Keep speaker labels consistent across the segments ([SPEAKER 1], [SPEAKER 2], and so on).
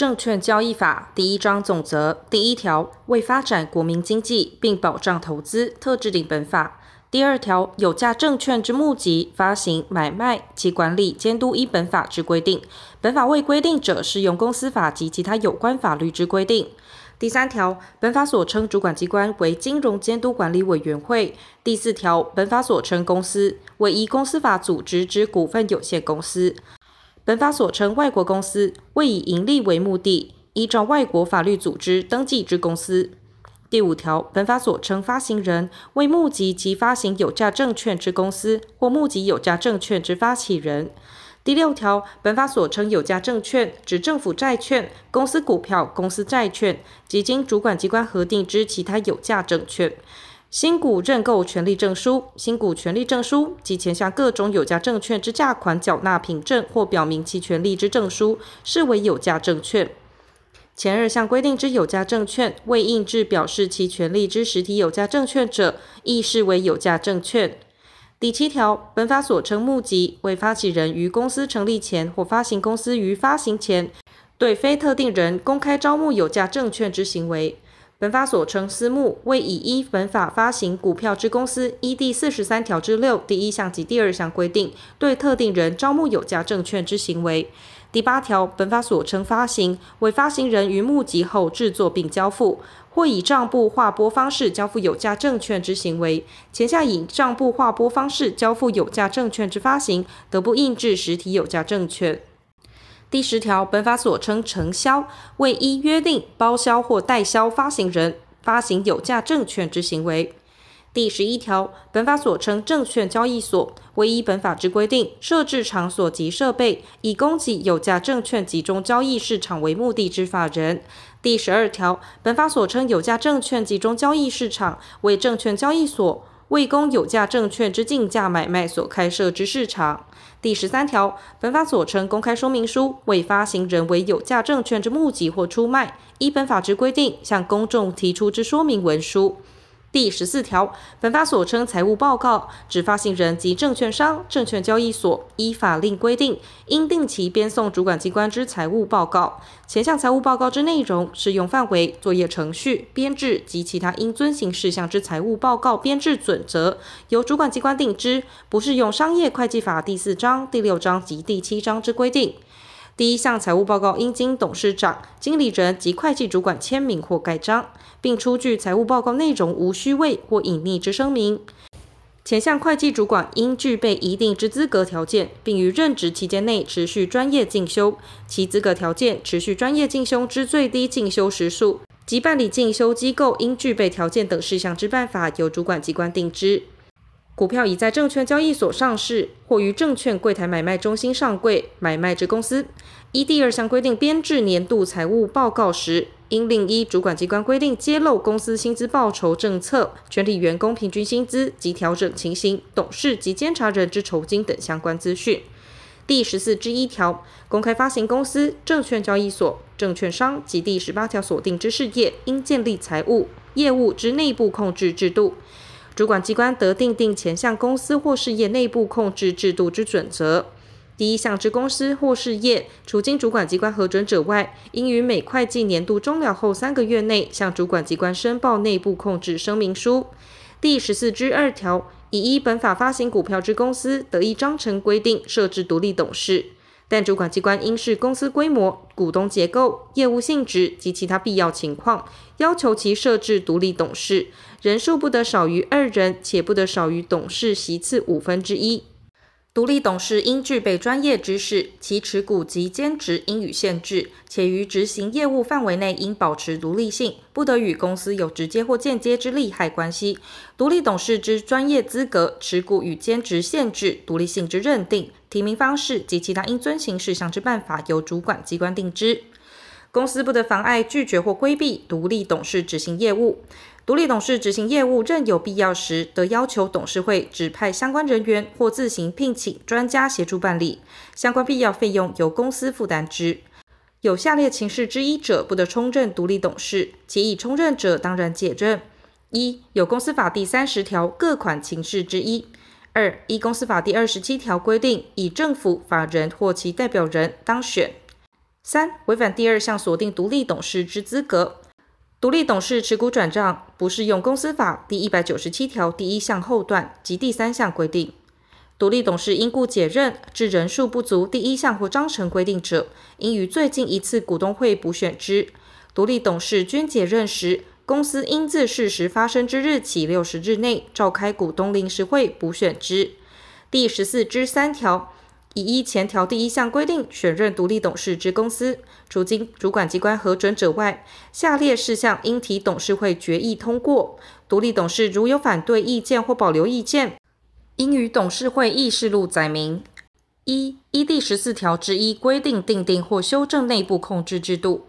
[SPEAKER 1] 证券交易法第一章总则第一条，为发展国民经济并保障投资，特制定本法。第二条，有价证券之募集、发行、买卖其管理监督依本法之规定。本法未规定者，适用公司法及其他有关法律之规定。第三条，本法所称主管机关为金融监督管理委员会。第四条，本法所称公司为依公司法组织之股份有限公司。本法所称外国公司为以营利为目的，依照外国法律组织登记之公司。第五条，本法所称发行人为募集及发行有价证券之公司或募集有价证券之发起人。第六条，本法所称有价证券，指政府债券、公司股票、公司债券及经主管机关核定之其他有价证券。新股认购权利证书、新股权利证书及前项各种有价证券之价款缴纳凭证或表明其权利之证书，视为有价证券。前二项规定之有价证券，未印制表示其权利之实体有价证券者，亦视为有价证券。第七条，本法所称募集，为发起人于公司成立前或发行公司于发行前，对非特定人公开招募有价证券之行为。本法所称私募，为以依本法发行股票之公司，依第四十三条之六第一项及第二项规定，对特定人招募有价证券之行为。第八条，本法所称发行，为发行人于募集后制作并交付。或以账簿划拨方式交付有价证券之行为，前项以账簿划拨方式交付有价证券之发行，得不印制实体有价证券。第十条，本法所称承销，为依约定包销或代销发行人发行有价证券之行为。第十一条，本法所称证券交易所，为依本法之规定设置场所及设备，以供给有价证券集中交易市场为目的之法人。第十二条，本法所称有价证券集中交易市场，为证券交易所，为公有价证券之竞价买卖所开设之市场。第十三条，本法所称公开说明书，为发行人为有价证券之募集或出卖，依本法之规定向公众提出之说明文书。第十四条，本法所称财务报告，指发行人及证券商、证券交易所依法令规定，应定期编送主管机关之财务报告。前项财务报告之内容、适用范围、作业程序、编制及其他应遵行事项之财务报告编制准则，由主管机关定之，不适用商业会计法第四章、第六章及第七章之规定。第一项财务报告应经董事长、经理人及会计主管签名或盖章，并出具财务报告内容无虚伪或隐匿之声明。前项会计主管应具备一定之资格条件，并于任职期间内持续专业进修。其资格条件、持续专业进修之最低进修时数及办理进修机构应具备条件等事项之办法，由主管机关定之。股票已在证券交易所上市或于证券柜台买卖中心上柜买卖之公司，依第二项规定编制年度财务报告时，应另依主管机关规定揭露公司薪资报酬政策、全体员工平均薪资及调整情形、董事及监察人之酬金等相关资讯。第十四之一条，公开发行公司、证券交易所、证券商及第十八条所定之事业，应建立财务业务之内部控制制度。主管机关得订定前项公司或事业内部控制制度之准则。第一项之公司或事业，除经主管机关核准者外，应于每会计年度终了后三个月内向主管机关申报内部控制声明书。第十四之二条，以依本法发行股票之公司，得依章程规定设置独立董事。但主管机关应视公司规模、股东结构、业务性质及其他必要情况，要求其设置独立董事，人数不得少于二人，且不得少于董事席次五分之一。独立董事应具备专业知识，其持股及兼职应予限制，且于执行业务范围内应保持独立性，不得与公司有直接或间接之利害关系。独立董事之专业资格、持股与兼职限制、独立性之认定、提名方式及其他应遵行事项之办法，由主管机关定之。公司不得妨碍、拒绝或规避独立董事执行业务。独立董事执行业务，任有必要时，得要求董事会指派相关人员或自行聘请专家协助办理。相关必要费用由公司负担之。有下列情事之一者，不得充任独立董事，其已充任者当然解任：一、有公司法第三十条各款情事之一；二、依公司法第二十七条规定，以政府、法人或其代表人当选。三、违反第二项锁定独立董事之资格。独立董事持股转账不适用公司法第一百九十七条第一项后段及第三项规定。独立董事因故解任致人数不足第一项或章程规定者，应于最近一次股东会补选之。独立董事均解任时，公司应自事实发生之日起六十日内召开股东临时会补选之。第十四之三条。以依前条第一项规定选任独立董事之公司，除经主管机关核准者外，下列事项应提董事会决议通过。独立董事如有反对意见或保留意见，应于董事会议事录载明。一、依第十四条之一规定订定或修正内部控制制度；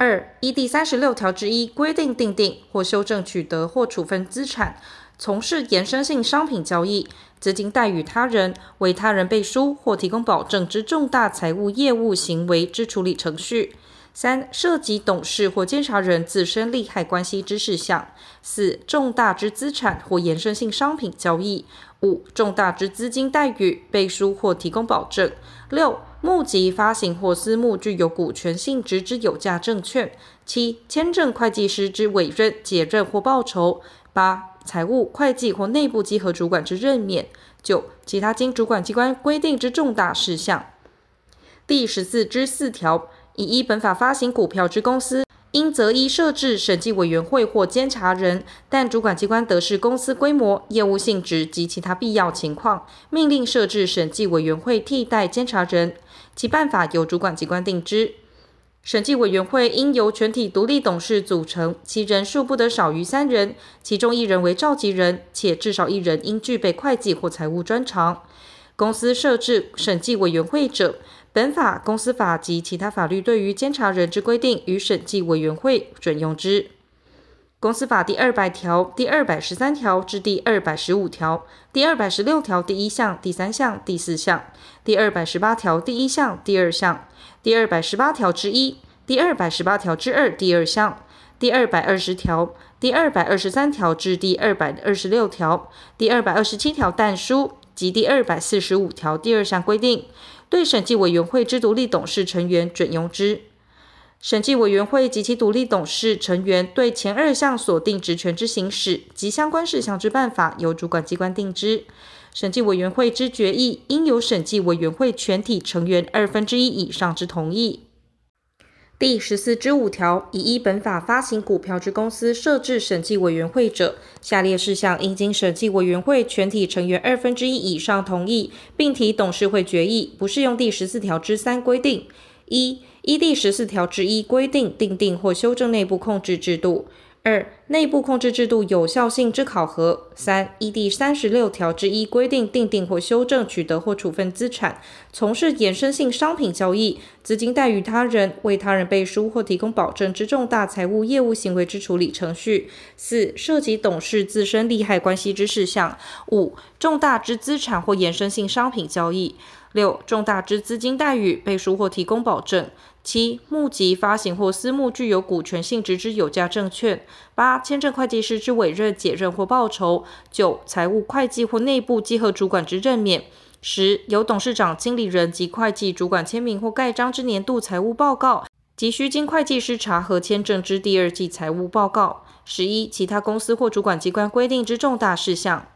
[SPEAKER 1] 二、依第三十六条之一规定订定或修正取得或处分资产。从事衍生性商品交易、资金贷与他人、为他人背书或提供保证之重大财务业务行为之处理程序；三、涉及董事或监察人自身利害关系之事项；四、重大之资产或衍生性商品交易；五、重大之资金贷与、背书或提供保证；六、募集、发行或私募具有股权性质之有价证券；七、签证会计师之委任、解任或报酬；八、财务、会计或内部稽核主管之任免；九、其他经主管机关规定之重大事项。第十四之四条，以依本法发行股票之公司，应择一设置审计委员会或监察人，但主管机关得视公司规模、业务性质及其他必要情况，命令设置审计委员会替代监察人，其办法由主管机关定之。审计委员会应由全体独立董事组成，其人数不得少于三人，其中一人为召集人，且至少一人应具备会计或财务专长。公司设置审计委员会者，本法、公司法及其他法律对于监察人之规定，与审计委员会准用之。公司法第二百条、第二百十三条至第二百十五条、第二百十六条第一项、第三项、第四项、第二百十八条第一项、第二项。第二百十八条之一、第二百十八条之二第二项、第二百二十条、第二百二十三条至第二百二十六条、第二百二十七条但书及第二百四十五条第二项规定，对审计委员会之独立董事成员准用之。审计委员会及其独立董事成员对前二项锁定职权之行使及相关事项之办法，由主管机关定之。审计委员会之决议，应由审计委员会全体成员二分之一以上之同意。第十四之五条，以依本法发行股票之公司设置审计委员会者，下列事项应经审计委员会全体成员二分之一以上同意，并提董事会决议，不适用第十四条之三规定：一、依第十四条之一规定订定或修正内部控制制度。二、内部控制制度有效性之考核；三、依第三十六条之一规定订定或修正取得或处分资产，从事衍生性商品交易、资金贷与他人、为他人背书或提供保证之重大财务业务行为之处理程序；四、涉及董事自身利害关系之事项；五、重大之资产或衍生性商品交易；六、重大之资金贷与、背书或提供保证。七、募集、发行或私募具有股权性质之有价证券；八、签证会计师之委任、解任或报酬；九、财务会计或内部稽核主管之任免；十、由董事长、经理人及会计主管签名或盖章之年度财务报告。及需经会计师查核签证之第二季财务报告；十一、其他公司或主管机关规定之重大事项。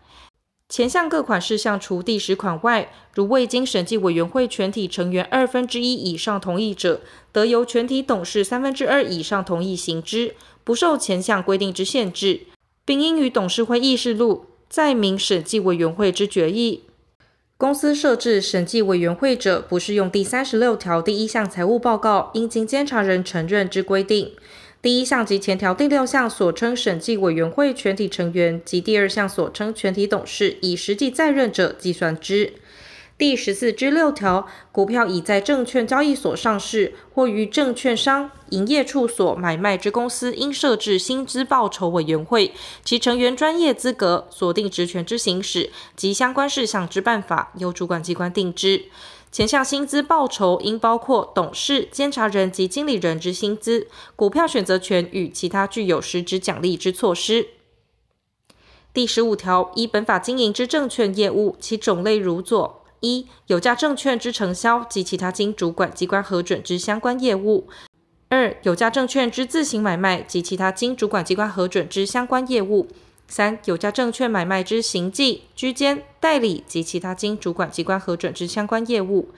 [SPEAKER 1] 前项各款事项除第十款外，如未经审计委员会全体成员二分之一以上同意者，得由全体董事三分之二以上同意行之，不受前项规定之限制，并应于董事会议事录载明审计委员会之决议。公司设置审计委员会者，不适用第三十六条第一项财务报告应经监察人承认之规定。第一项及前条第六项所称审计委员会全体成员及第二项所称全体董事，以实际在任者计算之。第十四之六条，股票已在证券交易所上市或于证券商营业处所买卖之公司，应设置薪资报酬委员会，其成员专业资格、锁定职权之行使及相关事项之办法，由主管机关定之。前项薪资报酬应包括董事、监察人及经理人之薪资、股票选择权与其他具有实质奖励之措施。第十五条，依本法经营之证券业务，其种类如左：一、有价证券之承销及其他经主管机关核准之相关业务；二、有价证券之自行买卖及其他经主管机关核准之相关业务；三、有价证券买卖之行纪、居间、代理及其他经主管机关核准之相关业务。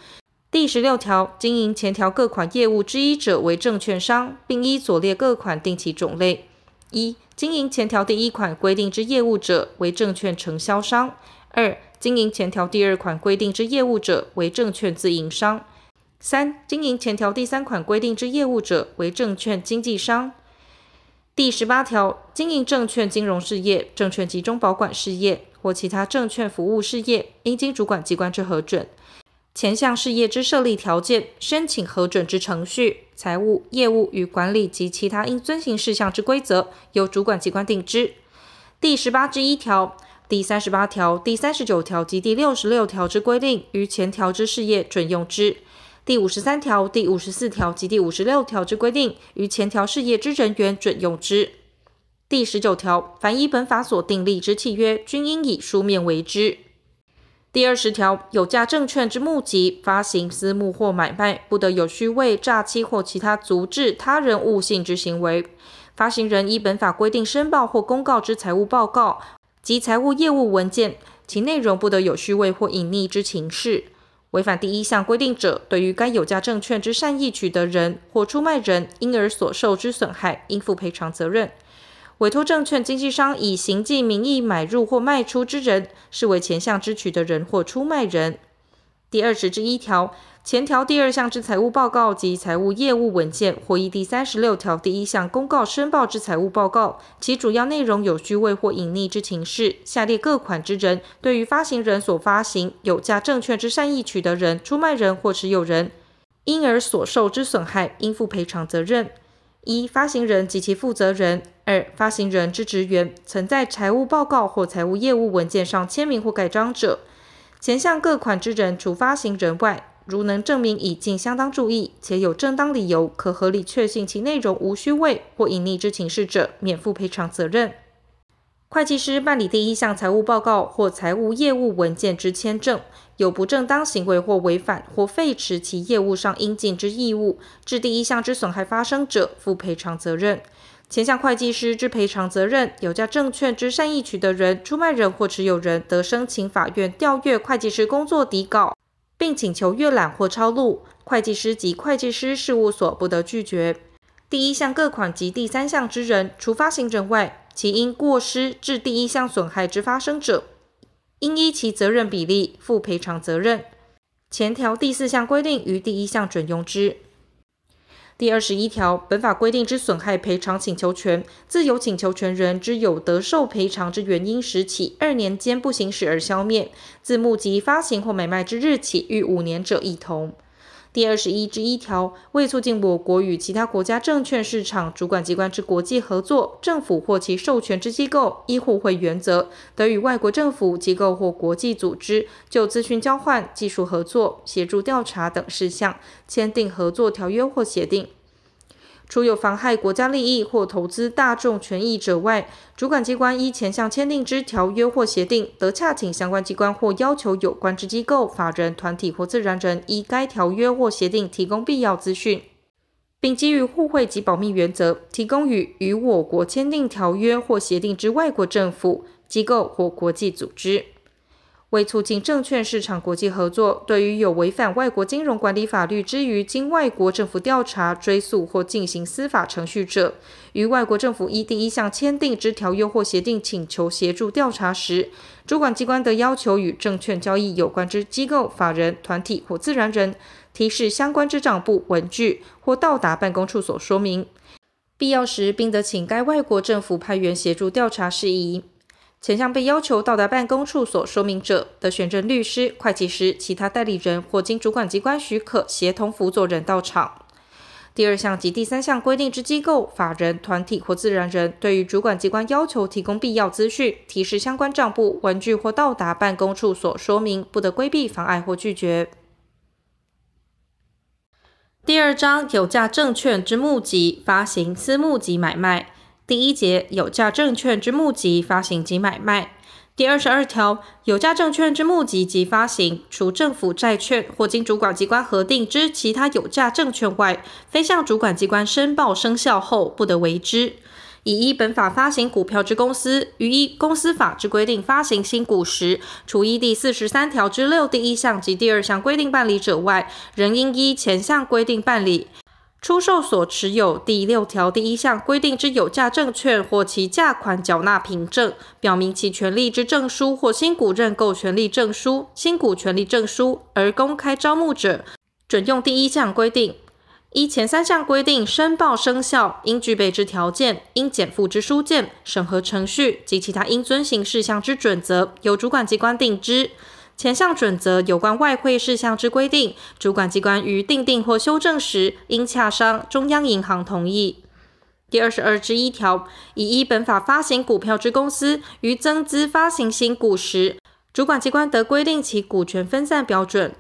[SPEAKER 1] 第十六条，经营前条各款业务之一者为证券商，并依所列各款定其种类：一、经营前条第一款规定之业务者为证券承销商；二、经营前条第二款规定之业务者为证券自营商；三、经营前条第三款规定之业务者为证券经纪商。第十八条，经营证券金融事业、证券集中保管事业或其他证券服务事业，应经主管机关之核准。前项事业之设立条件、申请核准之程序、财务、业务与管理及其他应遵行事项之规则，由主管机关定之。第十八之一条、第三十八条、第三十九条及第六十六条之规定，于前条之事业准用之。第五十三条、第五十四条及第五十六条之规定，于前条事业之人员准用之。第十九条，凡依本法所订立之契约，均应以书面为之。第二十条，有价证券之募集、发行、私募或买卖，不得有虚伪、诈欺或其他足致他人误信之行为。发行人依本法规定申报或公告之财务报告及财务业务文件，其内容不得有虚伪或隐匿之情事。违反第一项规定者，对于该有价证券之善意取得人或出卖人，因而所受之损害，应负赔偿责任。委托证券经纪商以行迹名义买入或卖出之人，视为前项之取得人或出卖人。第二十之一条，前条第二项之财务报告及财务业务文件，或依第三十六条第一项公告申报之财务报告，其主要内容有虚伪或隐匿之情事，下列各款之人，对于发行人所发行有价证券之善意取得人、出卖人或持有人，因而所受之损害，应负赔偿责任。一、发行人及其负责人；二、发行人之职员曾在财务报告或财务业务文件上签名或盖章者。前项各款之人，除发行人外，如能证明已尽相当注意，且有正当理由可合理确信其内容无虚伪或隐匿之情事者，免负赔偿责任。会计师办理第一项财务报告或财务业务文件之签证，有不正当行为或违反或废除其业务上应尽之义务，致第一项之损害发生者，负赔偿责任。前项会计师之赔偿责任，有价证券之善意取得人、出卖人或持有人得申请法院调阅会计师工作底稿，并请求阅览或抄录，会计师及会计师事务所不得拒绝。第一项各款及第三项之人，除发行人外，其因过失致第一项损害之发生者，应依其责任比例负赔偿责任。前条第四项规定于第一项准用之。第二十一条，本法规定之损害赔偿请求权，自有请求权人之有得受赔偿之原因时起二年间不行使而消灭；自募集、发行或买卖之日起逾五年者，一同。第二十一之一条，为促进我国与其他国家证券市场主管机关之国际合作，政府或其授权之机构依互惠原则，得与外国政府机构或国际组织就资讯交换、技术合作、协助调查等事项签订合作条约或协定。除有妨害国家利益或投资大众权益者外，主管机关依前项签订之条约或协定，得洽请相关机关或要求有关之机构、法人、团体或自然人依该条约或协定提供必要资讯，并基于互惠及保密原则，提供予与我国签订条约或协定之外国政府、机构或国际组织。为促进证券市场国际合作，对于有违反外国金融管理法律之于经外国政府调查、追诉或进行司法程序者，与外国政府依第一项签订之条约或协定请求协助调查时，主管机关得要求与证券交易有关之机构、法人、团体或自然人提示相关之账簿文具或到达办公处所说明，必要时并得请该外国政府派员协助调查事宜。前项被要求到达办公处所说明者，得选任律师、会计师、其他代理人或经主管机关许可协同辅佐人到场。第二项及第三项规定之机构、法人、团体或自然人，对于主管机关要求提供必要资讯、提示相关账簿文具或到达办公处所说明，不得规避、妨碍或拒绝。第二章有价证券之募集、发行、私募及买卖。第一节有价证券之募集、发行及买卖。第二十二条，有价证券之募集及发行，除政府债券或经主管机关核定之其他有价证券外，非向主管机关申报生效后，不得为之。以依本法发行股票之公司，于依公司法之规定发行新股时，除依第四十三条之六第一项及第二项规定办理者外，仍应依前项规定办理。出售所持有第六条第一项规定之有价证券或其价款缴纳凭证，表明其权利之证书或新股认购权利证书、新股权利证书而公开招募者，准用第一项规定。依前三项规定申报生效，应具备之条件、应减负之书件、审核程序及其他应遵行事项之准则，由主管机关定之。前项准则有关外汇事项之规定，主管机关于订定或修正时，应洽商中央银行同意。第二十二之一条，以依本法发行股票之公司，于增资发行新股时，主管机关得规定其股权分散标准。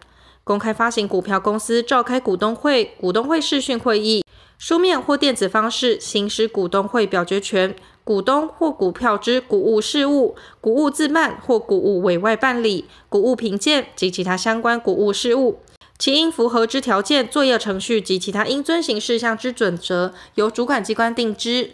[SPEAKER 1] 公开发行股票公司召开股东会、股东会视讯会议，书面或电子方式行使股东会表决权。股东或股票之股务事务、股务自办或股务委外办理、股务评鉴及其他相关股务事务，其应符合之条件、作业程序及其他应遵行事项之准则，由主管机关定之。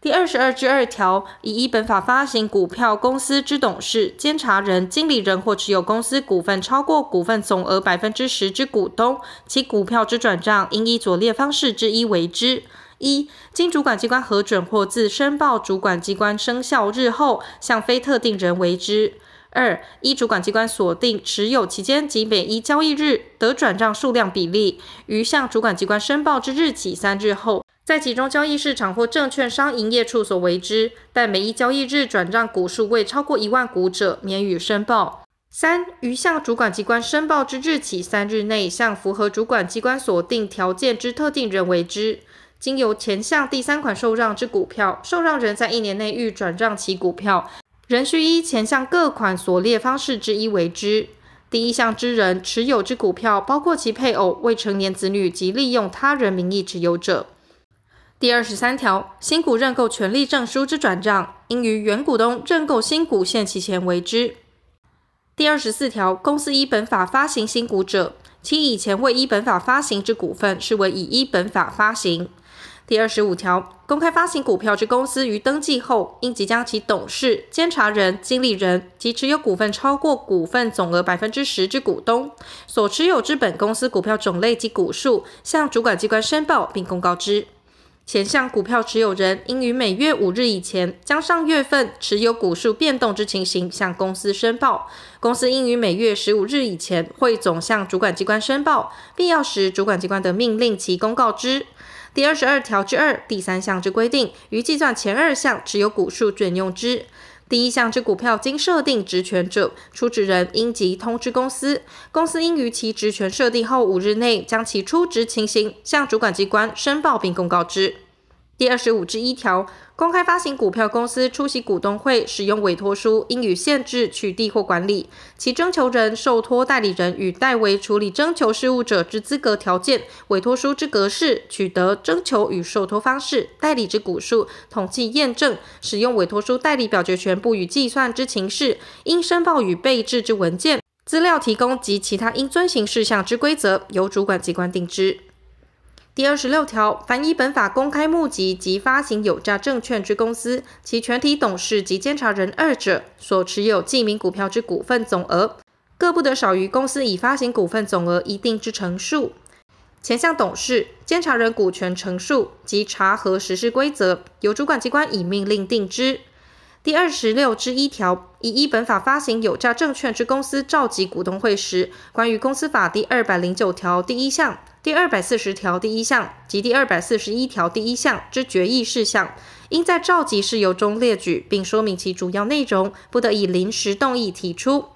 [SPEAKER 1] 第二十二之二条，以依本法发行股票公司之董事、监察人、经理人或持有公司股份超过股份总额百分之十之股东，其股票之转账，应依左列方式之一为之。一、经主管机关核准或自申报主管机关生效日后，向非特定人为之；二、依主管机关锁定持有期间及每一交易日得转账数量比例，于向主管机关申报之日起三日后，在集中交易市场或证券商营业处所为之，但每一交易日转账股数未超过一万股者，免予申报；三、于向主管机关申报之日起三日内，向符合主管机关锁定条件之特定人为之。经由前项第三款受让之股票，受让人在一年内欲转让其股票，仍需依前项各款所列方式之一为之。第一项之人持有之股票，包括其配偶、未成年子女及利用他人名义持有者。第二十三条，新股认购权利证书之转账，应于原股东认购新股限期前为之。第二十四条，公司依本法发行新股者，其以前未依本法发行之股份，视为已依本法发行。第二十五条，公开发行股票之公司于登记后，应即将其董事、监察人、经理人及持有股份超过股份总额百分之十之股东所持有之本公司股票种类及股数，向主管机关申报并公告之。前项股票持有人应于每月五日以前，将上月份持有股数变动之情形向公司申报。公司应于每月十五日以前汇总向主管机关申报，必要时主管机关得命令其公告之。第二十二条之二第三项之规定，于计算前二项持有股数准用之。第一项之股票经设定职权者，出职人应即通知公司，公司应于其职权设定后五日内，将其出职情形向主管机关申报并公告之。第二十五之一条，公开发行股票公司出席股东会使用委托书，应予限制取缔或管理。其征求人、受托代理人与代为处理征求事务者之资格条件、委托书之格式、取得征求与受托方式、代理之股数、统计验证、使用委托书代理表决权不予计算之情事，应申报与备置之文件、资料提供及其他应遵行事项之规则，由主管机关定之。第二十六条，凡依本法公开募集及发行有价证券之公司，其全体董事及监察人二者所持有记名股票之股份总额，各不得少于公司已发行股份总额一定之成数。前项董事、监察人股权成数及查核实施规则，由主管机关以命令定之。第二十六之一条，已依本法发行有价证券之公司召集股东会时，关于公司法第二百零九条第一项。第二百四十条第一项及第二百四十一条第一项之决议事项，应在召集事由中列举，并说明其主要内容，不得以临时动议提出。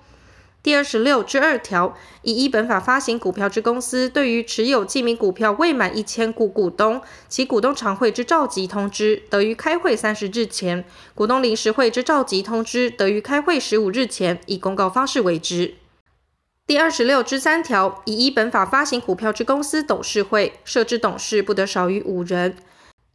[SPEAKER 1] 第二十六之二条，以依本法发行股票之公司，对于持有记名股票未满一千股股东，其股东常会之召集通知，得于开会三十日前；股东临时会之召集通知，得于开会十五日前，以公告方式为之。第二十六之三条，以依本法发行股票之公司董事会设置董事不得少于五人。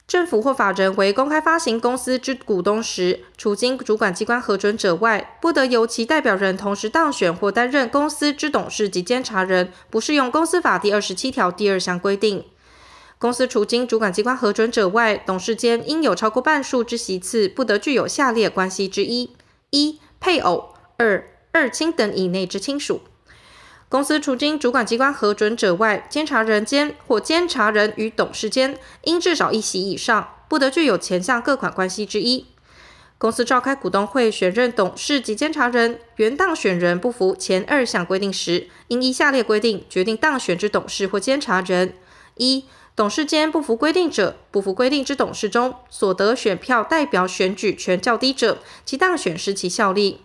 [SPEAKER 1] 政府或法人为公开发行公司之股东时，除经主管机关核准者外，不得由其代表人同时当选或担任公司之董事及监察人，不适用公司法第二十七条第二项规定。公司除经主管机关核准者外，董事间应有超过半数之席次，不得具有下列关系之一：一、配偶；二、二亲等以内之亲属。公司除经主管机关核准者外，监察人间或监察人与董事间应至少一席以上，不得具有前项各款关系之一。公司召开股东会选任董事及监察人，原当选人不符前二项规定时，应依下列规定决定当选之董事或监察人：一、董事间不符规定者，不符规定之董事中所得选票代表选举权较低者，其当选失其效力。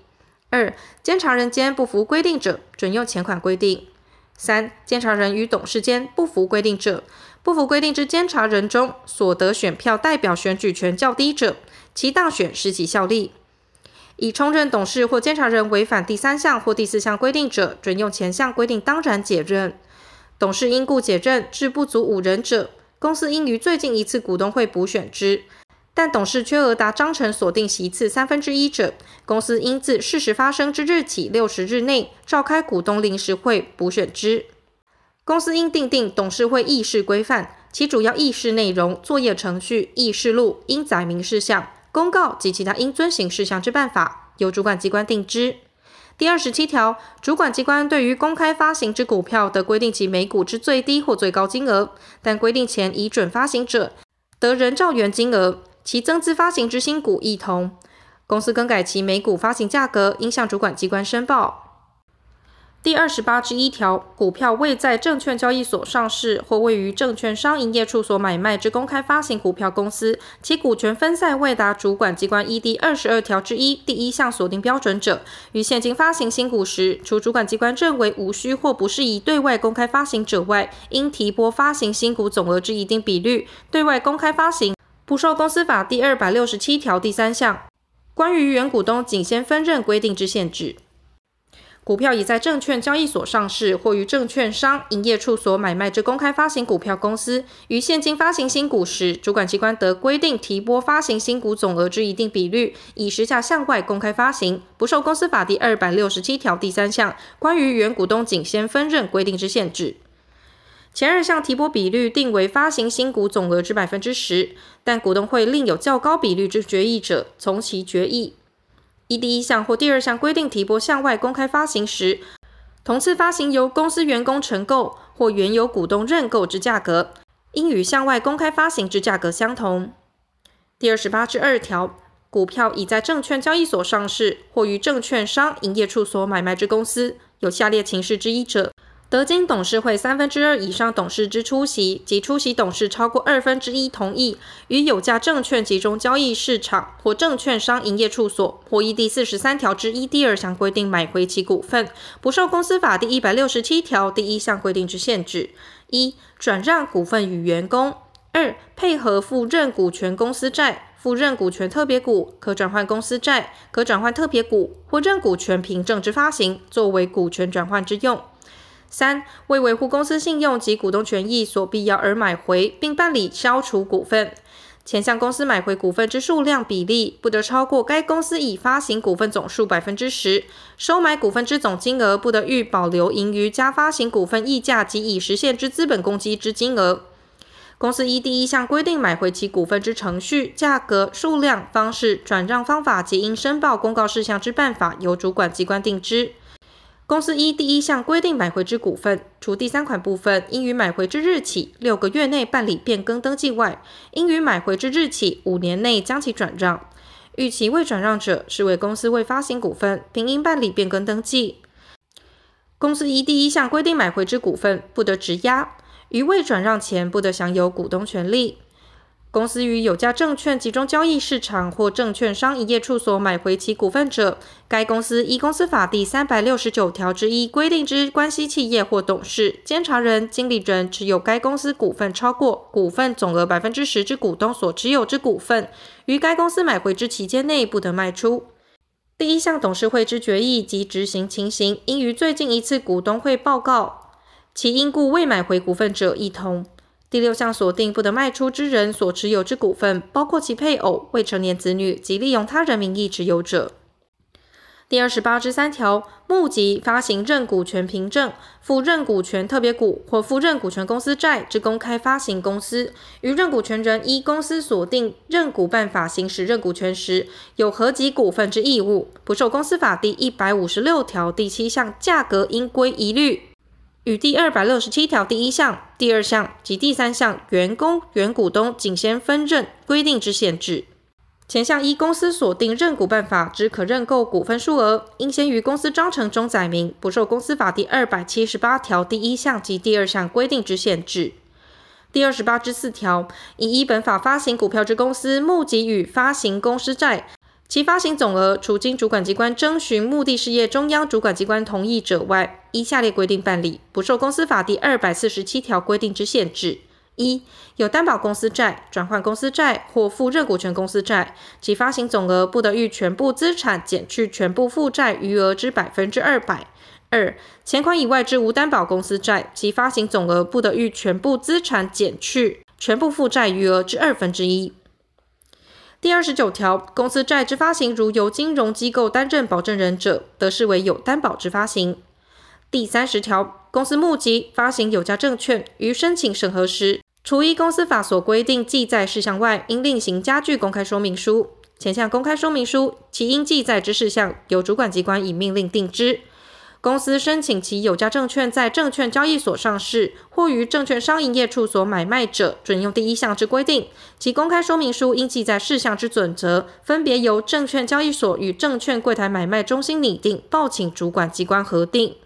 [SPEAKER 1] 二、监察人间不符规定者，准用前款规定。三、监察人与董事间不符规定者，不符规定之监察人中所得选票代表选举权较低者，其当选失其效力。已充任董事或监察人违反第三项或第四项规定者，准用前项规定当然解任。董事因故解任至不足五人者，公司应于最近一次股东会补选之。但董事缺额达章程所定席次三分之一者，公司应自事实发生之日起六十日内召开股东临时会补选之。公司应订定董事会议事规范，其主要议事内容、作业程序、议事录应载明事项、公告及其他应遵行事项之办法，由主管机关定之。第二十七条，主管机关对于公开发行之股票得规定其每股之最低或最高金额，但规定前已准发行者得仍照原金额。其增资发行之新股异同，公司更改其每股发行价格，应向主管机关申报。第二十八之一条，股票未在证券交易所上市或位于证券商营业处所买卖之公开发行股票公司，其股权分散未达主管机关依第二十二条之一第一项锁定标准者，于现金发行新股时，除主管机关认为无需或不适宜对外公开发行者外，应提拨发行新股总额之一定比率对外公开发行。不受公司法第二百六十七条第三项关于原股东仅先分认规定之限制。股票已在证券交易所上市或于证券商营业处所买卖之公开发行股票公司，于现金发行新股时，主管机关得规定提拨发行新股总额之一定比率，以时价向外公开发行，不受公司法第二百六十七条第三项关于原股东仅先分认规定之限制。前二项提拨比率定为发行新股总额之百分之十，但股东会另有较高比率之决议者，从其决议。依第一项或第二项规定提拨向外公开发行时，同次发行由公司员工承购或原有股东认购之价格，应与向外公开发行之价格相同。第二十八之二条，股票已在证券交易所上市或于证券商营业处所买卖之公司，有下列情事之一者。德金董事会三分之二以上董事之出席及出席董事超过二分之一同意，于有价证券集中交易市场或证券商营业处所，或依第四十三条之一第二项规定买回其股份，不受公司法第一百六十七条第一项规定之限制：一、转让股份与员工；二、配合付认股权公司债、付认股权特别股、可转换公司债、可转换特别股或认股权凭证之发行，作为股权转换之用。三、为维护公司信用及股东权益所必要而买回并办理消除股份，前项公司买回股份之数量比例不得超过该公司已发行股份总数百分之十，收买股份之总金额不得逾保留盈余加发行股份溢价及已实现之资本公积之金额。公司依第一项规定买回其股份之程序、价格、数量、方式、转让方法及应申报公告事项之办法，由主管机关定之。公司依第一项规定买回之股份，除第三款部分应于买回之日起六个月内办理变更登记外，应于买回之日起五年内将其转让。逾期未转让者，视为公司未发行股份，并应办理变更登记。公司依第一项规定买回之股份，不得质押，于未转让前不得享有股东权利。公司于有价证券集中交易市场或证券商营业处所买回其股份者，该公司依公司法第三百六十九条之一规定之关系企业或董事、监察人、经理人持有该公司股份超过股份总额百分之十之股东所持有之股份，于该公司买回之期间内不得卖出。第一项董事会之决议及执行情形，应于最近一次股东会报告。其因故未买回股份者，一同。第六项锁定不得卖出之人所持有之股份，包括其配偶、未成年子女及利用他人名义持有者。第二十八之三条，募集发行认股权凭证、附认股权特别股或附认股权公司债之公开发行公司，于认股权人依公司锁定认股办法行使认股权时，有合集股份之义务，不受公司法第一百五十六条第七项价格应归一律与第二百六十七条第一项、第二项及第三项员工、原股东仅先分认规定之限制。前项依公司锁定认股办法之可认购股份数额，应先于公司章程中载明，不受公司法第二百七十八条第一项及第二项规定之限制。第二十八之四条，以依本法发行股票之公司募集与发行公司债，其发行总额除经主管机关征询目的事业中央主管机关同意者外，依下列规定办理，不受公司法第二百四十七条规定之限制。一、有担保公司债、转换公司债或附认股权公司债，其发行总额不得逾全部资产减去全部负债余额之百分之二百。二、前款以外之无担保公司债，其发行总额不得逾全部资产减去全部负债余额之二分之一。第二十九条，公司债之发行，如由金融机构担任保证人者，得视为有担保之发行。第三十条，公司募集发行有价证券，于申请审核时，除依公司法所规定记载事项外，应另行加具公开说明书。前项公开说明书，其应记载之事项，由主管机关以命令定之。公司申请其有价证券在证券交易所上市，或于证券商营业处所买卖者，准用第一项之规定。其公开说明书应记载事项之准则，分别由证券交易所与证券柜台买卖中心拟定，报请主管机关核定。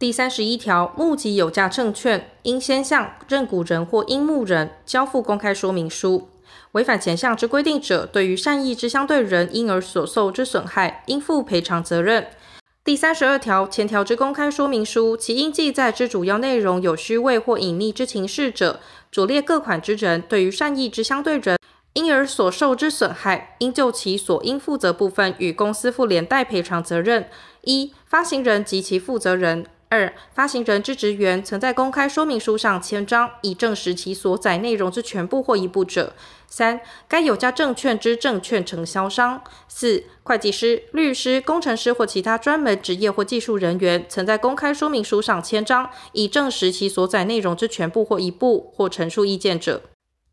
[SPEAKER 1] 第三十一条，募集有价证券，应先向认股人或应募人交付公开说明书。违反前项之规定者，对于善意之相对人因而所受之损害，应负赔偿责任。第三十二条，前条之公开说明书，其应记载之主要内容有虚伪或隐匿之情事者，左列各款之人，对于善意之相对人因而所受之损害，应就其所应负责部分与公司负连带赔偿责任。一、发行人及其负责人。二、发行人之职员曾在公开说明书上签章，以证实其所载内容之全部或一部者；三、该有价证券之证券承销商；四、会计师、律师、工程师或其他专门职业或技术人员曾在公开说明书上签章，以证实其所载内容之全部或一部或陈述意见者。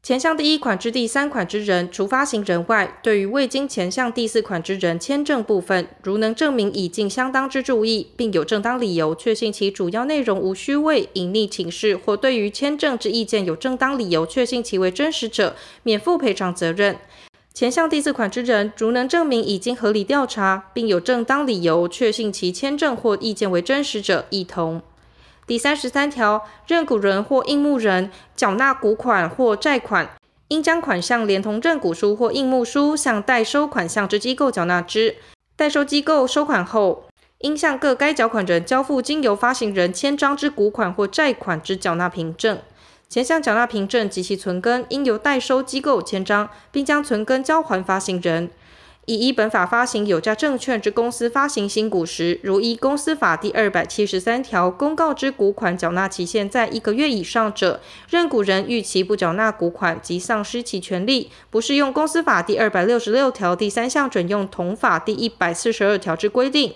[SPEAKER 1] 前项第一款之第三款之人，除发行人外，对于未经前项第四款之人签证部分，如能证明已尽相当之注意，并有正当理由确信其主要内容无虚伪、隐匿情事，或对于签证之意见有正当理由确信其为真实者，免负赔偿责任。前项第四款之人，如能证明已经合理调查，并有正当理由确信其签证或意见为真实者，亦同。第三十三条，认股人或应募人缴纳股款或债款，应将款项连同认股书或应募书向代收款项之机构缴纳之。代收机构收款后，应向各该缴款人交付经由发行人签章之股款或债款之缴纳凭证。前项缴纳凭证及其存根，应由代收机构签章，并将存根交还发行人。以一本法发行有价证券之公司发行新股时，如依公司法第二百七十三条公告之股款缴纳期限在一个月以上者，认股人逾期不缴纳股款即丧失其权利，不适用公司法第二百六十六条第三项准用同法第一百四十二条之规定。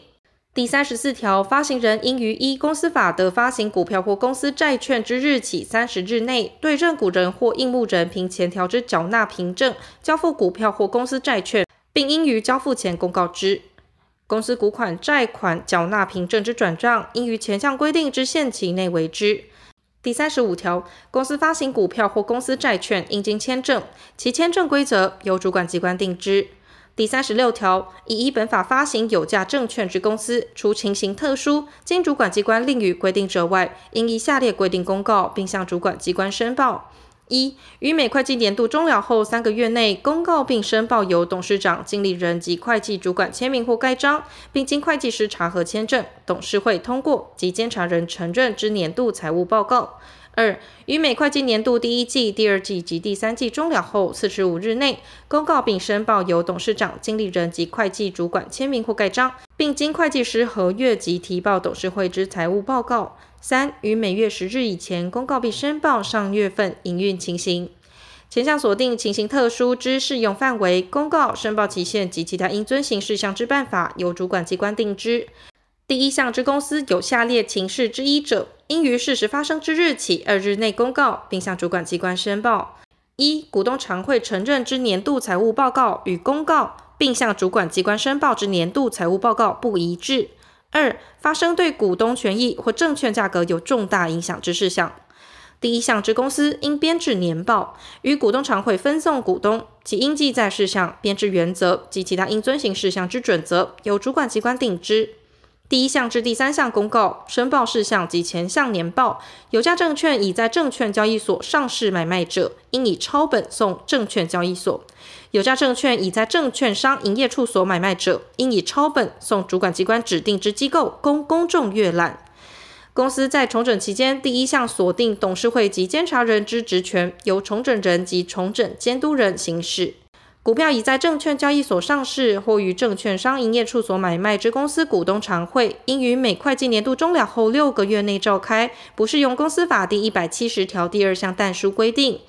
[SPEAKER 1] 第三十四条，发行人应于依公司法得发行股票或公司债券之日起三十日内，对认股人或应募人凭前条之缴纳凭证交付股票或公司债券。并应于交付前公告之。公司股款、债款缴纳凭证之转账，应于前项规定之限期内为之。第三十五条，公司发行股票或公司债券，应经签证，其签证规则由主管机关定之。第三十六条，以依本法发行有价证券之公司，除情形特殊，经主管机关另予规定者外，应依下列规定公告，并向主管机关申报。一、于每会计年度终了后三个月内公告并申报由董事长、经理人及会计主管签名或盖章，并经会计师查核签证，董事会通过及监察人承认之年度财务报告。二、于每会计年度第一季、第二季及第三季终了后四十五日内公告并申报由董事长、经理人及会计主管签名或盖章，并经会计师核阅及提报董事会之财务报告。三、于每月十日以前公告并申报上月份营运情形。前项锁定情形特殊之适用范围、公告、申报期限及其他应遵行事项之办法，由主管机关定之。第一项之公司有下列情事之一者，应于事实发生之日起二日内公告，并向主管机关申报：一、股东常会承认之年度财务报告与公告，并向主管机关申报之年度财务报告不一致；二、发生对股东权益或证券价格有重大影响之事项。第一项之公司应编制年报，与股东常会分送股东，其应记载事项、编制原则及其他应遵行事项之准则，由主管机关定之。第一项至第三项公告、申报事项及前项年报，有价证券已在证券交易所上市买卖者，应以抄本送证券交易所；有价证券已在证券商营业处所买卖者，应以抄本送主管机关指定之机构，供公众阅览。公司在重整期间，第一项锁定董事会及监察人之职权，由重整人及重整监督人行使。股票已在证券交易所上市或于证券商营业处所买卖之公司股东常会，应于每会计年度终了后六个月内召开，不适用公司法第一百七十条第二项但书规定。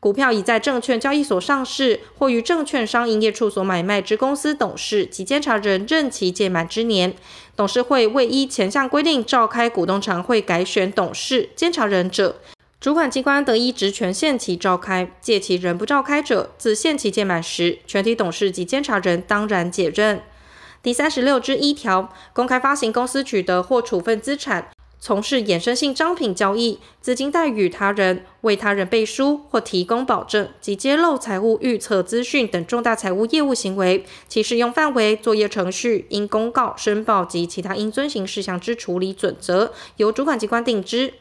[SPEAKER 1] 股票已在证券交易所上市或于证券商营业处所买卖之公司董事及监察人任期届满之年，董事会未依前项规定召开股东常会改选董事、监察人者，主管机关得依职权限期召开；届期仍不召开者，自限期届满时，全体董事及监察人当然解任。第三十六之一条，公开发行公司取得或处分资产。从事衍生性商品交易、资金贷与他人、为他人背书或提供保证及揭露财务预测资讯等重大财务业务行为，其适用范围、作业程序、应公告、申报及其他应遵行事项之处理准则，由主管机关定之。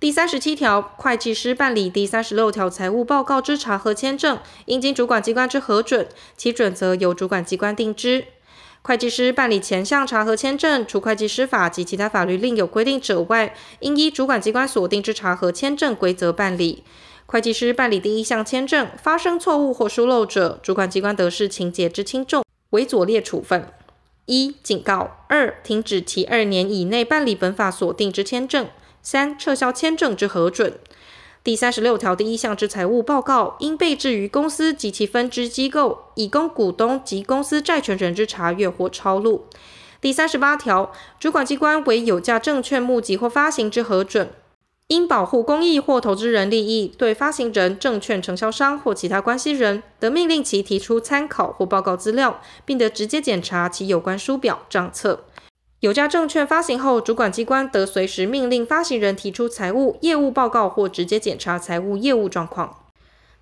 [SPEAKER 1] 第三十七条，会计师办理第三十六条财务报告之查核签证，应经主管机关之核准，其准则由主管机关定之。会计师办理前项查核签证，除会计师法及其他法律另有规定者外，应依主管机关所定之查核签证规则办理。会计师办理第一项签证发生错误或疏漏者，主管机关得视情节之轻重，为左列处分：一、警告；二、停止其二年以内办理本法所定之签证；三、撤销签证之核准。第三十六条第一项之财务报告，应备置于公司及其分支机构，以供股东及公司债权人之查阅或抄录。第三十八条，主管机关为有价证券募集或发行之核准，应保护公益或投资人利益，对发行人、证券承销商或其他关系人，得命令其提出参考或报告资料，并得直接检查其有关书表账册。有价证券发行后，主管机关得随时命令发行人提出财务业务报告或直接检查财务业务状况。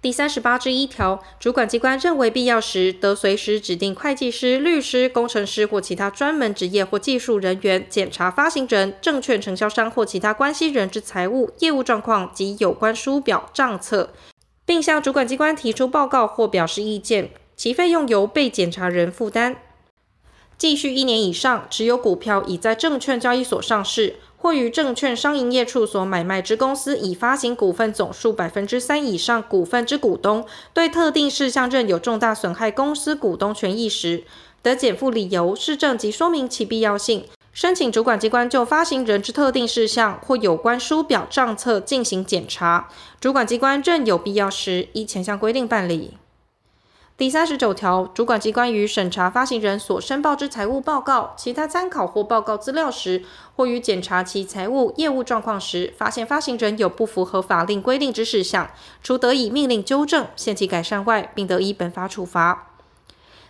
[SPEAKER 1] 第三十八之一条，主管机关认为必要时，得随时指定会计师、律师、工程师或其他专门职业或技术人员检查发行人、证券承销商或其他关系人之财务业务状况及有关书表账册，并向主管机关提出报告或表示意见，其费用由被检查人负担。继续一年以上，持有股票已在证券交易所上市，或于证券商营业处所买卖之公司，已发行股份总数百分之三以上股份之股东，对特定事项任有重大损害公司股东权益时，得检附理由、事证及说明其必要性，申请主管机关就发行人之特定事项或有关书表账册进行检查，主管机关认有必要时，依前项规定办理。第三十九条，主管机关于审查发行人所申报之财务报告、其他参考或报告资料时，或于检查其财务业务状况时，发现发行人有不符合法令规定之事项，除得以命令纠正、限期改善外，并得以本法处罚。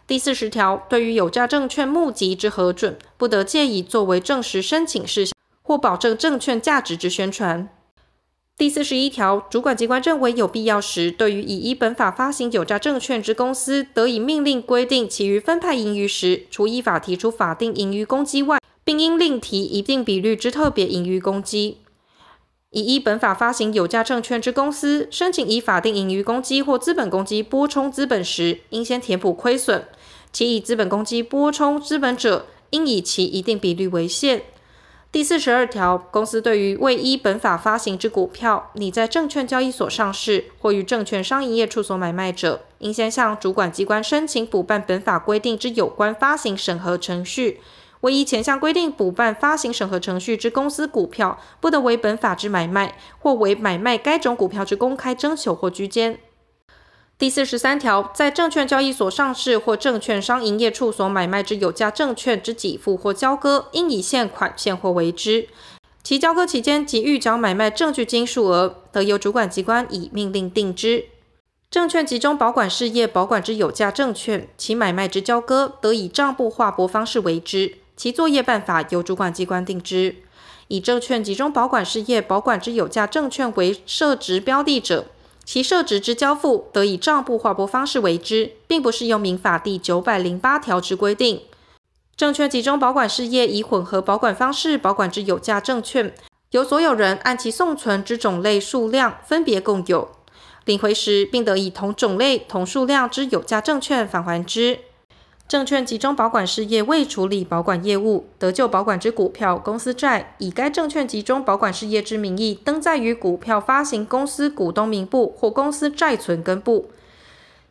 [SPEAKER 1] 第四十条，对于有价证券募集之核准，不得借以作为证实申请事项或保证证券价值之宣传。第四十一条，主管机关认为有必要时，对于已依本法发行有价证券之公司，得以命令规定其于分派盈余时，除依法提出法定盈余公积外，并应另提一定比率之特别盈余公积。已依本法发行有价证券之公司，申请以法定盈余公积或资本公积拨充资本时，应先填补亏损。其以资本公积拨充资本者，应以其一定比率为限。第四十二条，公司对于未依本法发行之股票，拟在证券交易所上市或于证券商营业处所买卖者，应先向主管机关申请补办本法规定之有关发行审核程序。未依前项规定补办发行审核程序之公司股票，不得为本法之买卖，或为买卖该种股票之公开征求或居间。第四十三条，在证券交易所上市或证券商营业处所买卖之有价证券之给付或交割，应以现款现货为之。其交割期间及预缴买卖证据金数额，得由主管机关以命令定之。证券集中保管事业保管之有价证券，其买卖之交割，得以账簿划拨方式为之。其作业办法由主管机关定之。以证券集中保管事业保管之有价证券为设值标的者，其设置之交付得以账簿划拨方式为之，并不是用民法第九百零八条之规定。证券集中保管事业以混合保管方式保管之有价证券，由所有人按其送存之种类数量分别共有，领回时并得以同种类同数量之有价证券返还之。证券集中保管事业未处理保管业务，得就保管之股票、公司债，以该证券集中保管事业之名义登载于股票发行公司股东名簿或公司债存根簿。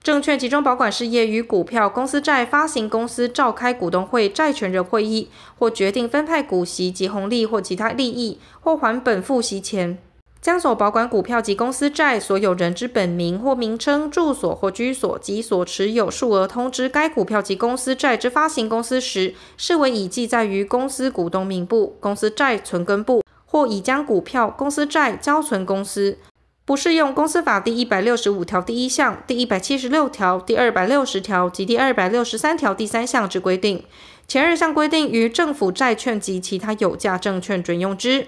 [SPEAKER 1] 证券集中保管事业与股票、公司债发行公司召开股东会债权人会议，或决定分派股息及红利或其他利益，或还本付息前。将所保管股票及公司债所有人之本名或名称、住所或居所及所持有数额通知该股票及公司债之发行公司时，视为已记载于公司股东名簿、公司债存根簿，或已将股票、公司债交存公司，不适用公司法第一百六十五条第一项、第一百七十六条、第二百六十条及第二百六十三条第三项之规定。前二项规定于政府债券及其他有价证券准用之。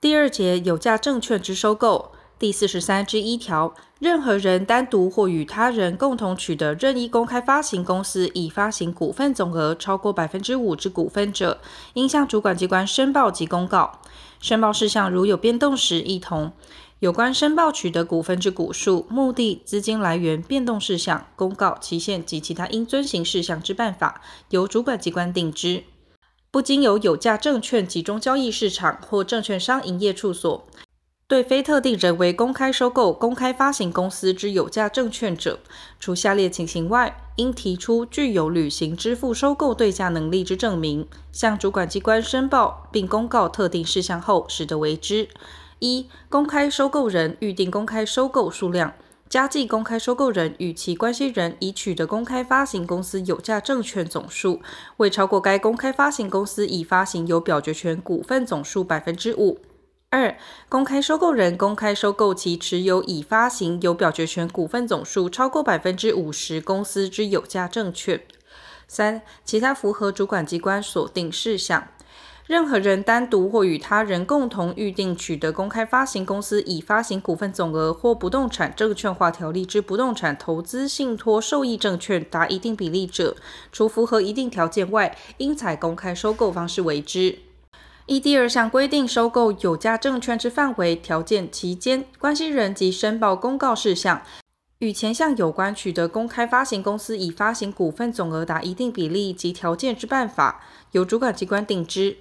[SPEAKER 1] 第二节有价证券之收购第四十三之一条，任何人单独或与他人共同取得任意公开发行公司已发行股份总额超过百分之五之股份者，应向主管机关申报及公告。申报事项如有变动时，亦同。有关申报取得股份之股数、目的、资金来源、变动事项、公告期限及其他应遵行事项之办法，由主管机关定之。不经由有价证券集中交易市场或证券商营业处所，对非特定人为公开收购公开发行公司之有价证券者，除下列情形外，应提出具有履行支付收购对价能力之证明，向主管机关申报并公告特定事项后，始得为之。一、公开收购人预定公开收购数量。加计公开收购人与其关系人已取得公开发行公司有价证券总数，未超过该公开发行公司已发行有表决权股份总数百分之五。二、公开收购人公开收购其持有已发行有表决权股份总数超过百分之五十公司之有价证券。三、其他符合主管机关所定事项。任何人单独或与他人共同预定取得公开发行公司已发行股份总额或不动产证券化条例之不动产投资信托受益证券达一定比例者，除符合一定条件外，应采公开收购方式为之。依第二项规定收购有价证券之范围、条件、期间、关系人及申报公告事项，与前项有关取得公开发行公司已发行股份总额达一定比例及条件之办法，由主管机关定之。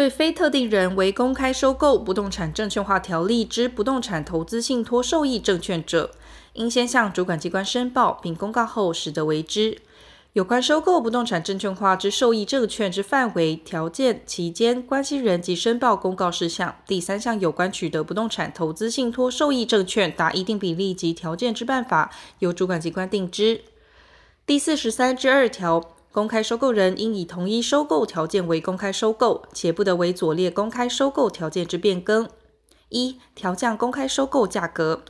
[SPEAKER 1] 对非特定人为公开收购不动产证券化条例之不动产投资信托受益证券者，应先向主管机关申报并公告后，始得为之。有关收购不动产证券化之受益证券之范围、条件、期间、关系人及申报公告事项，第三项有关取得不动产投资信托受益证券达一定比例及条件之办法，由主管机关定之。第四十三之二条。公开收购人应以同一收购条件为公开收购，且不得为左列公开收购条件之变更：一、调降公开收购价格；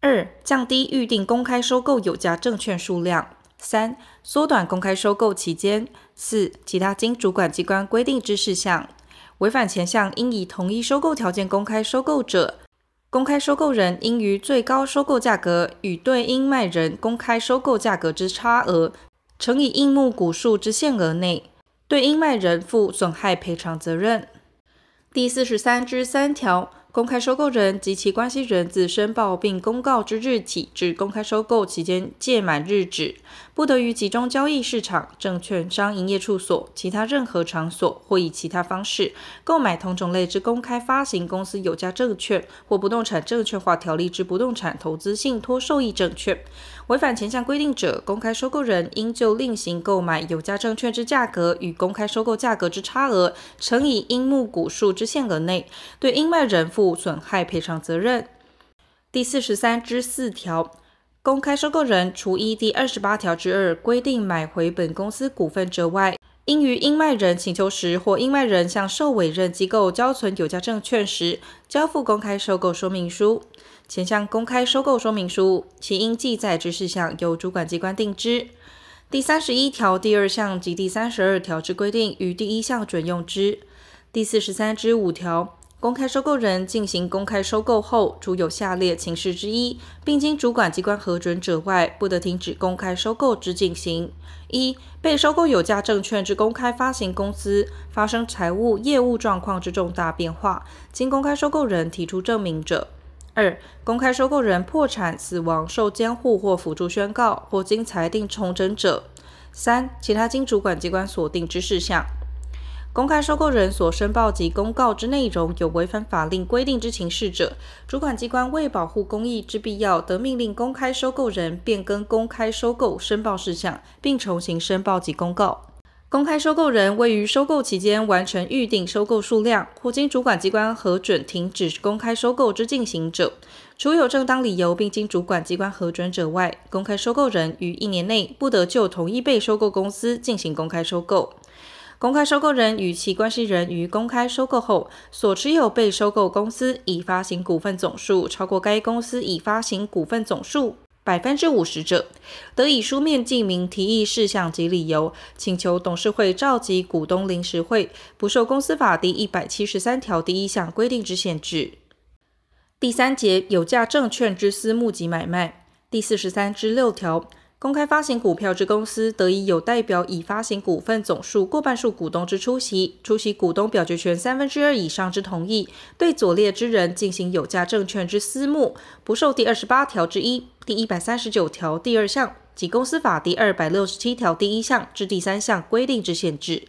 [SPEAKER 1] 二、降低预定公开收购有价证券数量；三、缩短公开收购期间；四、其他经主管机关规定之事项。违反前项应以同一收购条件公开收购者，公开收购人应于最高收购价格与对应卖人公开收购价格之差额。乘以应募股数之限额内，对应卖人负损害赔偿责任。第四十三之三条，公开收购人及其关系人自申报并公告之日起至公开收购期间届满日止，不得于集中交易市场、证券商营业处所、其他任何场所或以其他方式购买同种类之公开发行公司有价证券或不动产证券化条例之不动产投资信托受益证券。违反前项规定者，公开收购人应就另行购买有价证券之价格与公开收购价格之差额，乘以应募股数之限额内，对应卖人负损害赔偿责任。第四十三之四条，公开收购人除依第二十八条之二规定买回本公司股份者外，应于应卖人请求时或应卖人向受委任机构交存有价证券时，交付公开收购说明书。前项公开收购说明书，其应记载之事项由主管机关定之。第三十一条第二项及第三十二条之规定，于第一项准用之。第四十三之五条，公开收购人进行公开收购后，除有下列情事之一，并经主管机关核准者外，不得停止公开收购之进行：一、被收购有价证券之公开发行公司发生财务业务状况之重大变化，经公开收购人提出证明者。二、公开收购人破产、死亡、受监护或辅助宣告，或经裁定重整者；三、其他经主管机关所定之事项。公开收购人所申报及公告之内容有违反法令规定之情事者，主管机关为保护公益之必要，得命令公开收购人变更公开收购申报事项，并重新申报及公告。公开收购人未于收购期间完成预定收购数量，或经主管机关核准停止公开收购之进行者，除有正当理由并经主管机关核准者外，公开收购人于一年内不得就同一被收购公司进行公开收购。公开收购人与其关系人于公开收购后所持有被收购公司已发行股份总数超过该公司已发行股份总数百分之五十者，得以书面记名提议事项及理由，请求董事会召集股东临时会，不受公司法第一百七十三条第一项规定之限制。第三节有价证券之私募及买卖第四十三之六条。公开发行股票之公司，得以有代表已发行股份总数过半数股东之出席，出席股东表决权三分之二以上之同意，对左列之人进行有价证券之私募，不受第二十八条之一、第一百三十九条第二项及公司法第二百六十七条第一项至第三项规定之限制。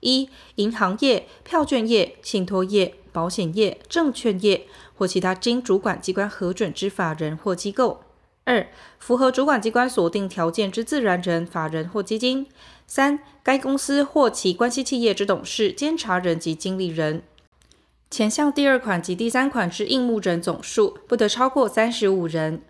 [SPEAKER 1] 一、银行业、票券业、信托业、保险业、证券业或其他经主管机关核准之法人或机构。二、符合主管机关所定条件之自然人、法人或基金；三、该公司或其关系企业之董事、监察人及经理人。前项第二款及第三款之应募人总数不得超过三十五人。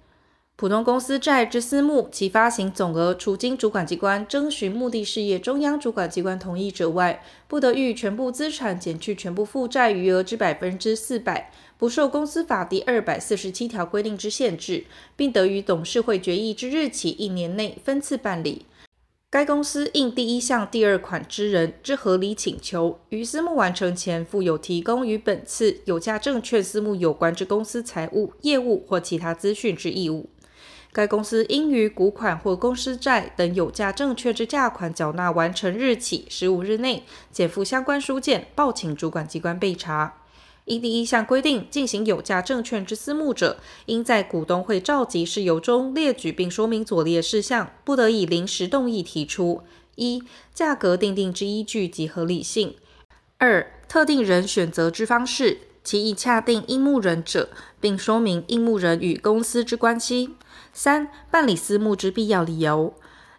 [SPEAKER 1] 普通公司债之私募，其发行总额除经主管机关征询目的事业中央主管机关同意者外，不得逾全部资产减去全部负债余额之百分之四百，不受公司法第二百四十七条规定之限制，并得于董事会决议之日起一年内分次办理。该公司应第一项第二款之人之合理请求，于私募完成前附有提供与本次有价证券私募有关之公司财务、业务或其他资讯之义务。该公司应于股款或公司债等有价证券之价款缴纳完成日起十五日内，检附相关书件，报请主管机关备查。依第一项规定进行有价证券之私募者，应在股东会召集事由中列举并说明左列事项，不得以临时动议提出：一、价格订定之依据及合理性；二、特定人选择之方式，其已洽定应募人者，并说明应募人与公司之关系。三、办理私募之必要理由，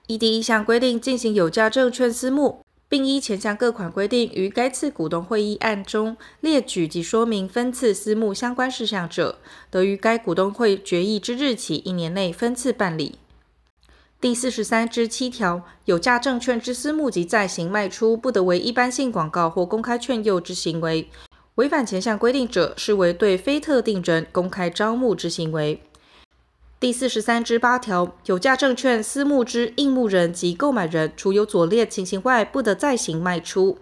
[SPEAKER 1] 依第一项规定进行有价证券私募，并依前项各款规定于该次股东会议案中列举及说明分次私募相关事项者，得于该股东会决议之日起一年内分次办理。第四十三之七条，有价证券之私募及再行卖出，不得为一般性广告或公开劝诱之行为，违反前项规定者，视为对非特定人公开招募之行为。第四十三之八条，有价证券私募之应募人及购买人，除有左列情形外，不得再行卖出：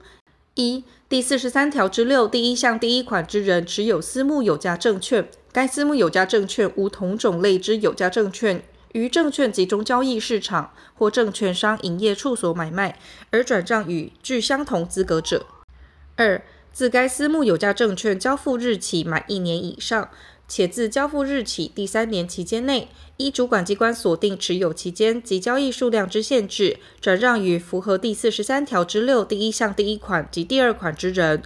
[SPEAKER 1] 一、第四十三条之六第一项第一款之人持有私募有价证券，该私募有价证券无同种类之有价证券于证券集中交易市场或证券商营业处所买卖，而转账与具相同资格者；二、自该私募有价证券交付日起满一年以上，且自交付日起第三年期间内，依主管机关锁定持有期间及交易数量之限制，转让予符合第四十三条之六第一项第一款及第二款之人。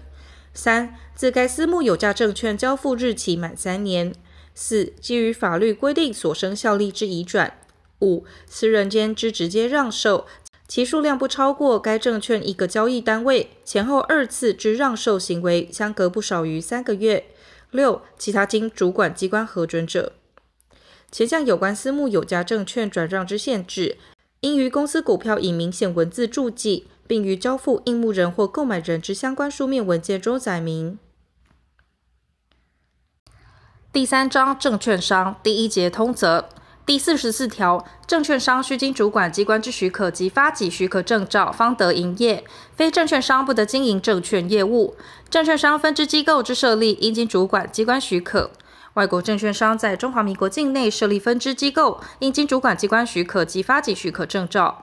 [SPEAKER 1] 三、自该私募有价证券交付日起满三年。四、基于法律规定所生效力之移转。五、私人间之直接让售，其数量不超过该证券一个交易单位，前后二次之让售行为相隔不少于三个月。六、其他经主管机关核准者。前项有关私募有价证券转让之限制，应于公司股票以明显文字注记，并于交付应募人或购买人之相关书面文件中载明。第三章证券商第一节通则第四十四条，证券商须经主管机关之许可及发给许可证照，方得营业。非证券商不得经营证券业务。证券商分支机构之设立，应经主管机关许可。外国证券商在中华民国境内设立分支机构，应经主管机关许可及发给许可证照。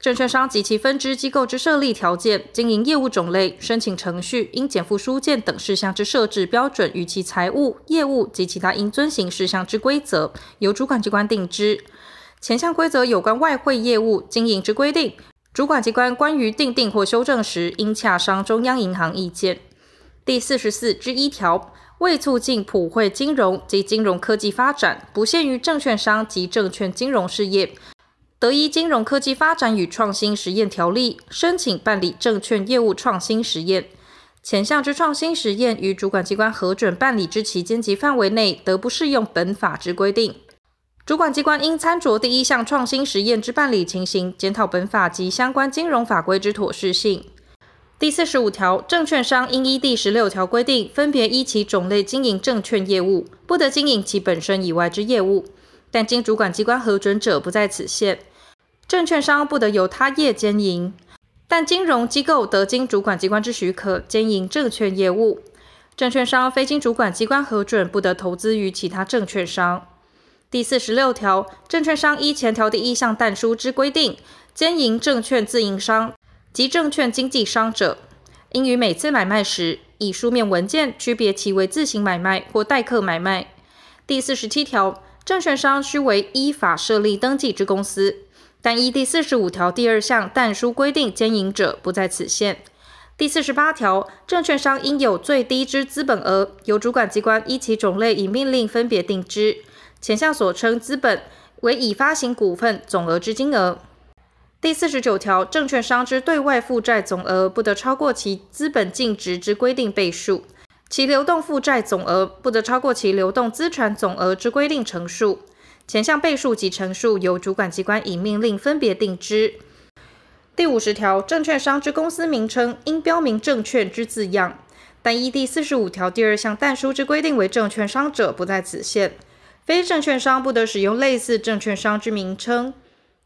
[SPEAKER 1] 证券商及其分支机构之设立条件、经营业务种类、申请程序、应检附书件等事项之设置标准与其财务、业务及其他应遵行事项之规则，由主管机关定之。前项规则有关外汇业务经营之规定，主管机关关于订定或修正时，应洽商中央银行意见。第四十四之一条。为促进普惠金融及金融科技发展，不限于证券商及证券金融事业，得依《金融科技发展与创新实验条例》申请办理证券业务创新实验。前项之创新实验与主管机关核准办理之期间及范围内，得不适用本法之规定。主管机关应参酌第一项创新实验之办理情形，检讨本法及相关金融法规之妥适性。第四十五条，证券商应依第十六条规定，分别依其种类经营证券业务，不得经营其本身以外之业务，但经主管机关核准者不在此限。证券商不得由他业兼营，但金融机构得经主管机关之许可兼营证券业务。证券商非经主管机关核准，不得投资于其他证券商。第四十六条，证券商依前条第一项但书之规定，兼营证券自营商。及证券经纪商者，应于每次买卖时，以书面文件区别其为自行买卖或代客买卖。第四十七条，证券商须为依法设立登记之公司，但依第四十五条第二项但书规定经营者不在此限。第四十八条，证券商应有最低之资本额，由主管机关依其种类以命令分别定之。前项所称资本，为已发行股份总额之金额。第四十九条，证券商之对外负债总额不得超过其资本净值之规定倍数，其流动负债总额不得超过其流动资产总额之规定乘数。前项倍数及乘数由主管机关以命令分别定之。第五十条，证券商之公司名称应标明证券之字样，但依第四十五条第二项但书之规定为证券商者不在此限。非证券商不得使用类似证券商之名称。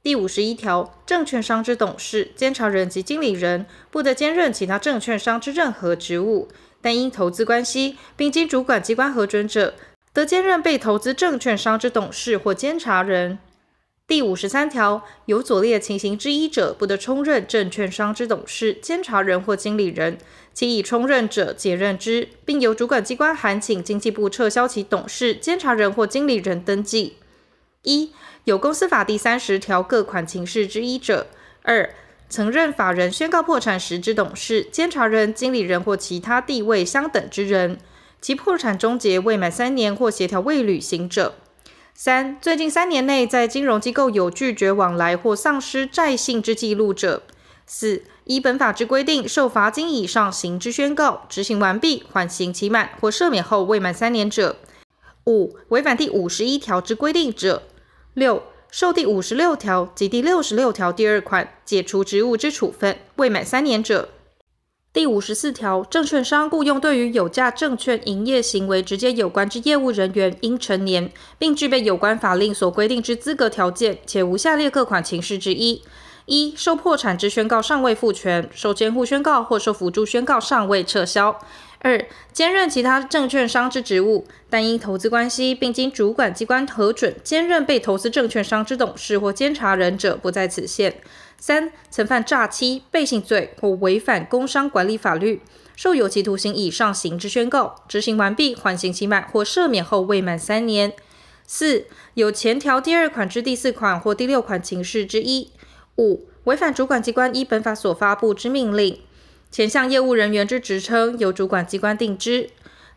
[SPEAKER 1] 第五十一条，证券商之董事、监察人及经理人不得兼任其他证券商之任何职务，但因投资关系，并经主管机关核准者，得兼任被投资证券商之董事或监察人。第五十三条，有左列情形之一者，不得充任证券商之董事、监察人或经理人，其已充任者解任之，并由主管机关函请经济部撤销其董事、监察人或经理人登记。一有公司法第三十条各款情事之一者；二、曾任法人宣告破产时之董事、监察人、经理人或其他地位相等之人，其破产终结未满三年或协调未履行者；三、最近三年内在金融机构有拒绝往来或丧失债信之记录者；四、依本法之规定受罚金以上刑之宣告执行完毕、缓刑期满或赦免后未满三年者；五、违反第五十一条之规定者。六、受第五十六条及第六十六条第二款解除职务之处分未满三年者。第五十四条，证券商雇佣对于有价证券营业行为直接有关之业务人员，应成年，并具备有关法令所规定之资格条件，且无下列各款情事之一：一、受破产之宣告尚未复权，受监护宣告或受辅助宣告尚未撤销。二、兼任其他证券商之职务，但因投资关系，并经主管机关核准兼任被投资证券商之董事或监察人者，不在此限。三、曾犯诈欺、背信罪或违反工商管理法律，受有期徒刑以上刑之宣告，执行完毕，缓刑期满或赦免后未满三年。四、有前条第二款之第四款或第六款情事之一。五、违反主管机关依本法所发布之命令。前项业务人员之职称由主管机关定之。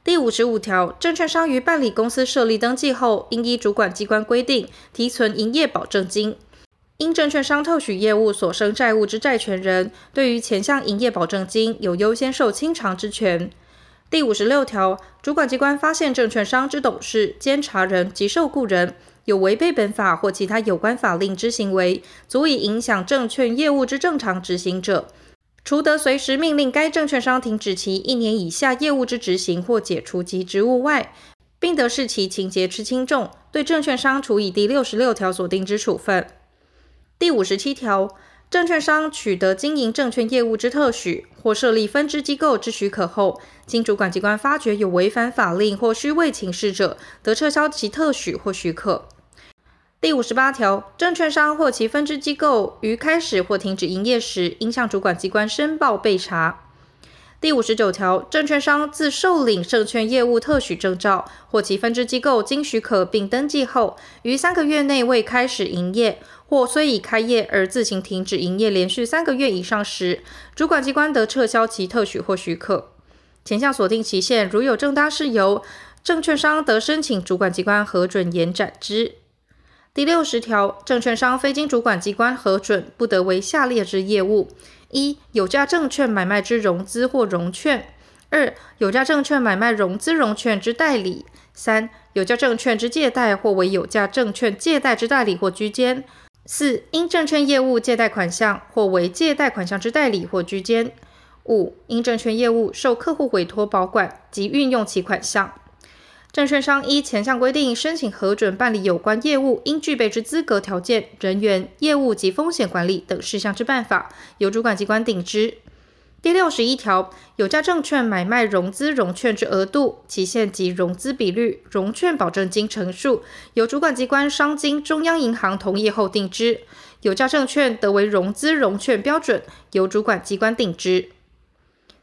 [SPEAKER 1] 第五十五条，证券商于办理公司设立登记后，应依主管机关规定提存营业保证金。因证券商特许业务所生债务之债权人，对于前项营业保证金有优先受清偿之权。第五十六条，主管机关发现证券商之董事、监察人及受雇人有违背本法或其他有关法令之行为，足以影响证券业务之正常执行者。除得随时命令该证券商停止其一年以下业务之执行或解除其职务外，并得视其情节之轻重，对证券商处以第六十六条所定之处分。第五十七条，证券商取得经营证券业务之特许或设立分支机构之许可后，经主管机关发觉有违反法令或虚伪请示者，得撤销其特许或许可。第五十八条，证券商或其分支机构于开始或停止营业时，应向主管机关申报备查。第五十九条，证券商自受领证券业务特许证照，或其分支机构经许可并登记后，于三个月内未开始营业，或虽已开业而自行停止营业连续三个月以上时，主管机关得撤销其特许或许可。前项所定期限如有正当事由，证券商得申请主管机关核准延展之。第六十条，证券商非经主管机关核准，不得为下列之业务：一、有价证券买卖之融资或融券；二、有价证券买卖融资融券之代理；三、有价证券之借贷或为有价证券借贷之代理或居间；四、因证券业务借贷款项或为借贷款项之代理或居间；五、因证券业务受客户委托保管及运用其款项。证券商依前项规定申请核准办理有关业务，应具备之资格条件、人员、业务及风险管理等事项之办法，由主管机关定之。第六十一条，有价证券买卖融资融券之额度、期限及融资比率、融券保证金成数，由主管机关商经中央银行同意后定之。有价证券得为融资融券标准，由主管机关定之。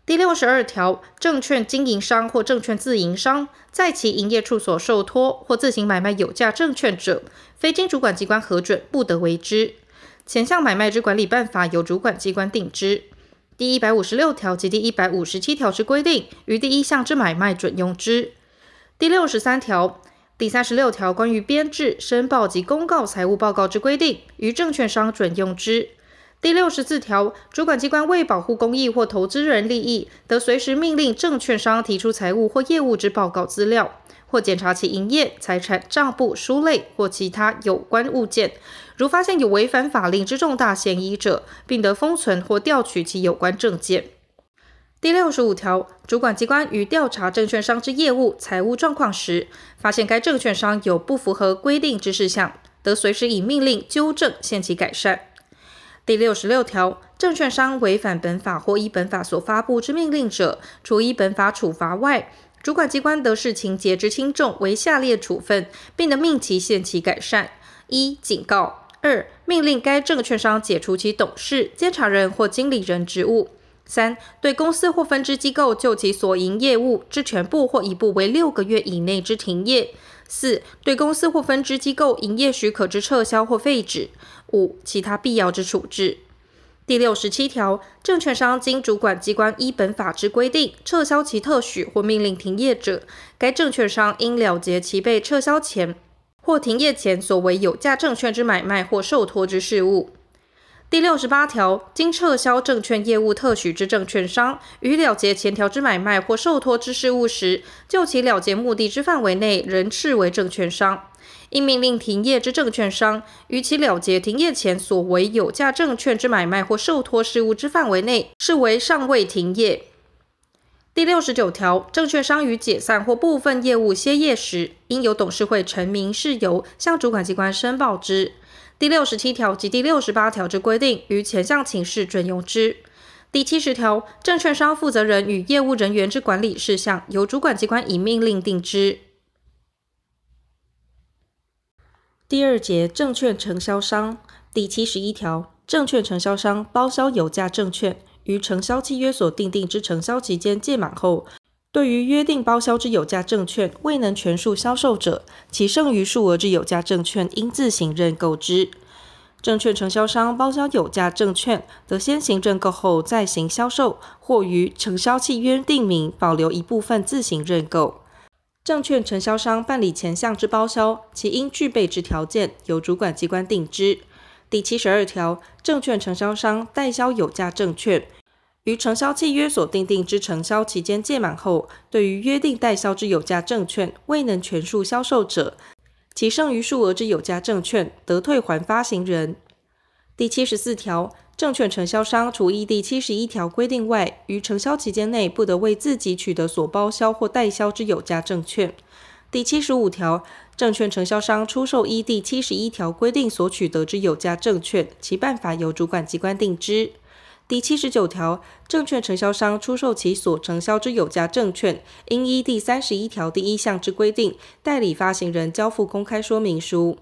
[SPEAKER 1] 第六十二条，证券经营商或证券自营商，在其营业处所受托或自行买卖有价证券者，非经主管机关核准，不得为之。前项买卖之管理办法，由主管机关定之。第一百五十六条及第一百五十七条之规定，于第一项之买卖准用之。第六十三条、第三十六条关于编制、申报及公告财务报告之规定，于证券商准用之。第六十四条，主管机关为保护公益或投资人利益，得随时命令证券商提出财务或业务之报告资料，或检查其营业、财产账簿书类或其他有关物件。如发现有违反法令之重大嫌疑者，并得封存或调取其有关证件。第六十五条，主管机关于调查证券商之业务、财务状况时，发现该证券商有不符合规定之事项，得随时以命令纠正、限期改善。第六十六条，证券商违反本法或依本法所发布之命令者，除依本法处罚外，主管机关得视情节之轻重为下列处分，并得命其限期改善：一、警告；二、命令该证券商解除其董事、监察人或经理人职务；三、对公司或分支机构就其所营业务之全部或一部为六个月以内之停业。四、对公司或分支机构营业许可之撤销或废止；五、其他必要之处置。第六十七条，证券商经主管机关依本法之规定撤销其特许或命令停业者，该证券商应了结其被撤销前或停业前所为有价证券之买卖或受托之事务。第六十八条，经撤销证券业务特许之证券商，于了结前条之买卖或受托之事务时，就其了结目的之范围内，仍视为证券商。应命令停业之证券商，于其了结停业前所为有价证券之买卖或受托事务之范围内，视为尚未停业。第六十九条，证券商于解散或部分业务歇业时，应由董事会陈明事由，向主管机关申报之。第六十七条及第六十八条之规定，于前项情事准用之。第七十条，证券商负责人与业务人员之管理事项，由主管机关以命令定之。第二节，证券承销商第七十一条，证券承销商包销有价证券，于承销契约所订定之承销期间届满后，对于约定包销之有价证券未能全数销售者，其剩余数额之有价证券应自行认购之。证券承销商包销有价证券，得先行认购后再行销售，或于承销契约定明保留一部分自行认购。证券承销商办理前项之包销，其应具备之条件，由主管机关定之。第七十二条，证券承销商代销有价证券，于承销契约所订定之承销期间届满后，对于约定代销之有价证券未能全数销售者，其剩余数额之有价证券得退还发行人。第七十四条。证券承销商除依第七十一条规定外，于承销期间内不得为自己取得所包销或代销之有价证券。第七十五条，证券承销商出售依第七十一条规定所取得之有价证券，其办法由主管机关定之。第七十九条，证券承销商出售其所承销之有价证券，应依第三十一条第一项之规定，代理发行人交付公开说明书。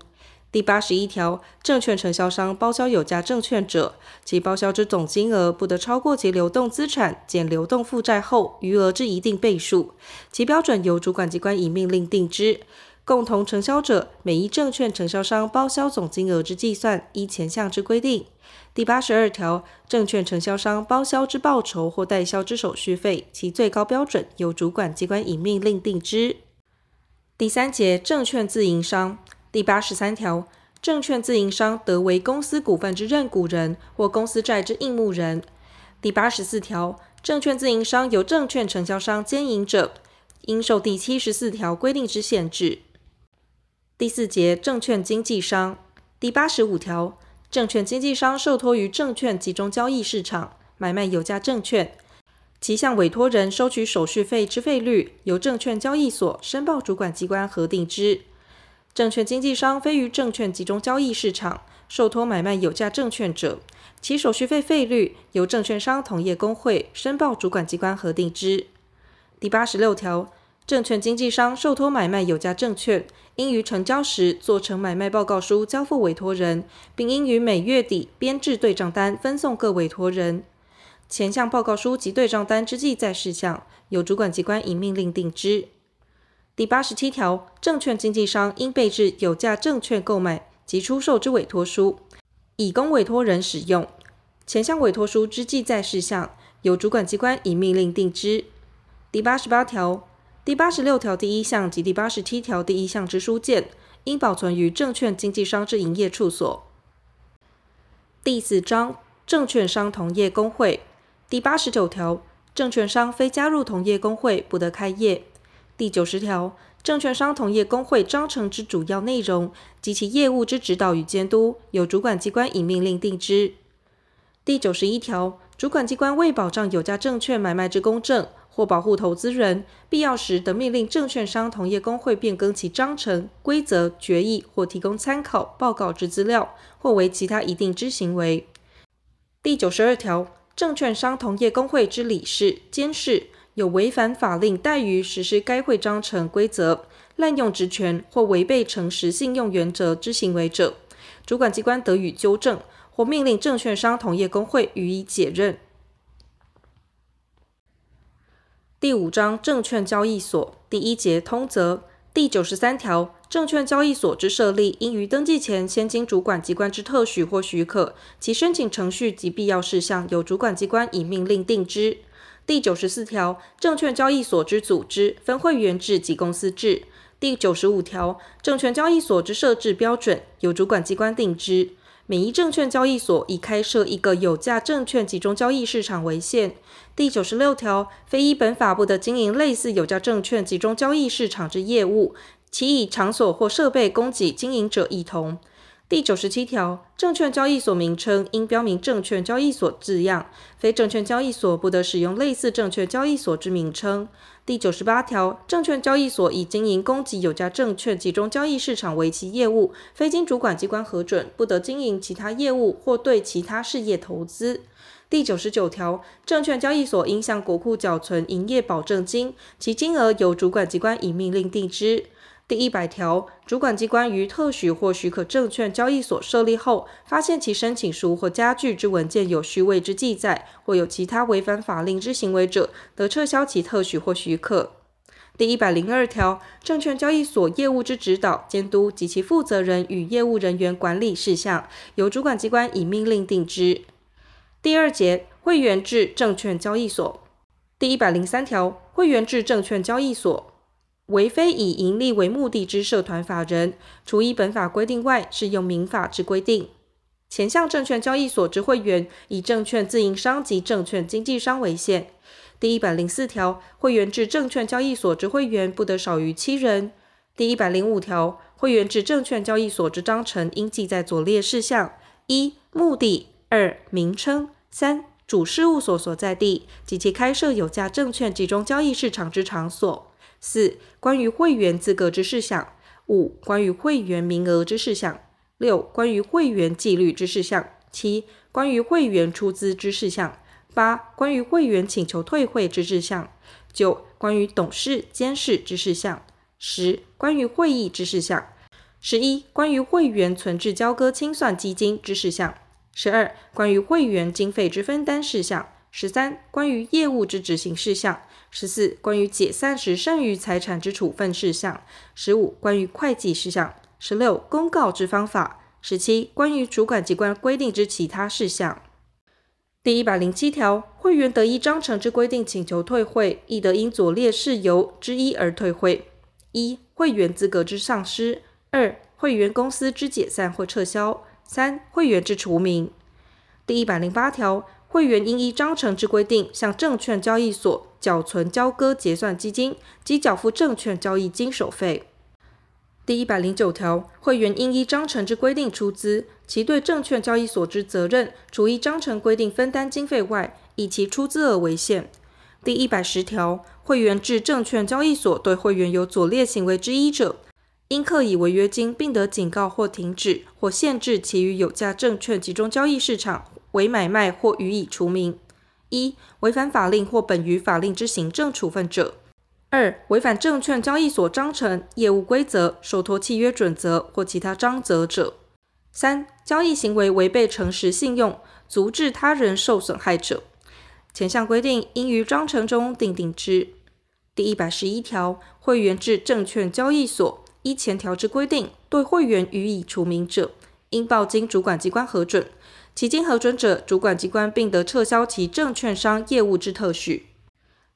[SPEAKER 1] 第八十一条，证券承销商包销有价证券者，其包销之总金额不得超过其流动资产减流动负债后余额之一定倍数，其标准由主管机关以命令定之。共同承销者，每一证券承销商包销总金额之计算，依前项之规定。第八十二条，证券承销商包销之报酬或代销之手续费，其最高标准由主管机关以命令定之。第三节，证券自营商。第八十三条，证券自营商得为公司股份之认股人或公司债之应募人。第八十四条，证券自营商由证券承销商兼营者，应受第七十四条规定之限制。第四节，证券经纪商。第八十五条，证券经纪商受托于证券集中交易市场买卖有价证券，其向委托人收取手续费之费率，由证券交易所申报主管机关核定之。证券经纪商非于证券集中交易市场受托买卖有价证券者，其手续费费率由证券商同业公会申报主管机关核定之。第八十六条，证券经纪商受托买卖有价证券，应于成交时做成买卖报告书交付委托人，并应于每月底编制对账单分送各委托人。前项报告书及对账单之记载事项，由主管机关以命令定之。第八十七条，证券经纪商应备置有价证券购买及出售之委托书，以供委托人使用。前项委托书之记载事项，由主管机关以命令定之。第八十八条、第八十六条第一项及第八十七条第一项之书件，应保存于证券经纪商之营业处所。第四章，证券商同业公会。第八十九条，证券商非加入同业公会，不得开业。第九十条，证券商同业公会章程之主要内容及其业务之指导与监督，由主管机关以命令定之。第九十一条，主管机关为保障有价证券买卖之公正，或保护投资人，必要时得命令证券商同业公会变更其章程、规则、决议或提供参考报告之资料，或为其他一定之行为。第九十二条，证券商同业公会之理事、监事。有违反法令怠于实施该会章程规则、滥用职权或违背诚实信用原则之行为者，主管机关得予纠正或命令证券商同业公会予以解任。第五章证券交易所第一节通则第九十三条，证券交易所之设立，应于登记前先经主管机关之特许或许可，其申请程序及必要事项，由主管机关以命令定之。第九十四条，证券交易所之组织、分会员制及公司制。第九十五条，证券交易所之设置标准由主管机关定之。每一证券交易所以开设一个有价证券集中交易市场为限。第九十六条，非依本法不得经营类似有价证券集中交易市场之业务，其以场所或设备供给经营者一同。第九十七条，证券交易所名称应标明“证券交易所”字样，非证券交易所不得使用类似证券交易所之名称。第九十八条，证券交易所以经营供给有价证券集中交易市场为其业务，非经主管机关核准，不得经营其他业务或对其他事业投资。第九十九条，证券交易所应向国库缴存营业保证金，其金额由主管机关以命令定之。第一百条，主管机关于特许或许可证券交易所设立后，发现其申请书或家具之文件有虚伪之记载，或有其他违反法令之行为者，得撤销其特许或许可。第一百零二条，证券交易所业务之指导、监督及其负责人与业务人员管理事项，由主管机关以命令定之。第二节，会员制证券交易所。第一百零三条，会员制证券交易所。为非以营利为目的之社团法人，除依本法规定外，适用民法之规定。前项证券交易所之会员，以证券自营商及证券经纪商为限。第一百零四条，会员制证券交易所之会员不得少于七人。第一百零五条，会员制证券交易所之章程应记载左列事项：一、目的；二、名称；三、主事务所所在地及其开设有价证券集中交易市场之场所。四、关于会员资格之事项；五、关于会员名额之事项；六、关于会员纪律之事项；七、关于会员出资之事项；八、关于会员请求退会之事项；九、关于董事、监事之事项；十、关于会议之事项；十一、关于会员存置交割清算基金之事项；十二、关于会员经费之分担事项；十三、关于业务之执行事项。十四、关于解散时剩余财产之处分事项；十五、关于会计事项；十六、公告之方法；十七、关于主管机关规定之其他事项。第一百零七条，会员得依章程之规定请求退会，亦得因左列事由之一而退会：一、会员资格之丧失；二、会员公司之解散或撤销；三、会员之除名。第一百零八条。会员应依章程之规定，向证券交易所缴存交割结算基金及缴付证券交易经手费。第一百零九条，会员应依章程之规定出资，其对证券交易所之责任，除依章程规定分担经费外，以其出资额为限。第一百十条，会员制证券交易所对会员有左列行为之一者，应课以违约金，并得警告或停止或限制其于有价证券集中交易市场。为买卖或予以除名：一、违反法令或本于法令之行政处分者；二、违反证券交易所章程、业务规则、受托契约准则或其他章则者；三、交易行为违背诚实信用，足致他人受损害者。前项规定应于章程中订定之。第一百十一条，会员制证券交易所依前条之规定，对会员予以除名者，应报经主管机关核准。其经核准者，主管机关并得撤销其证券商业务之特许。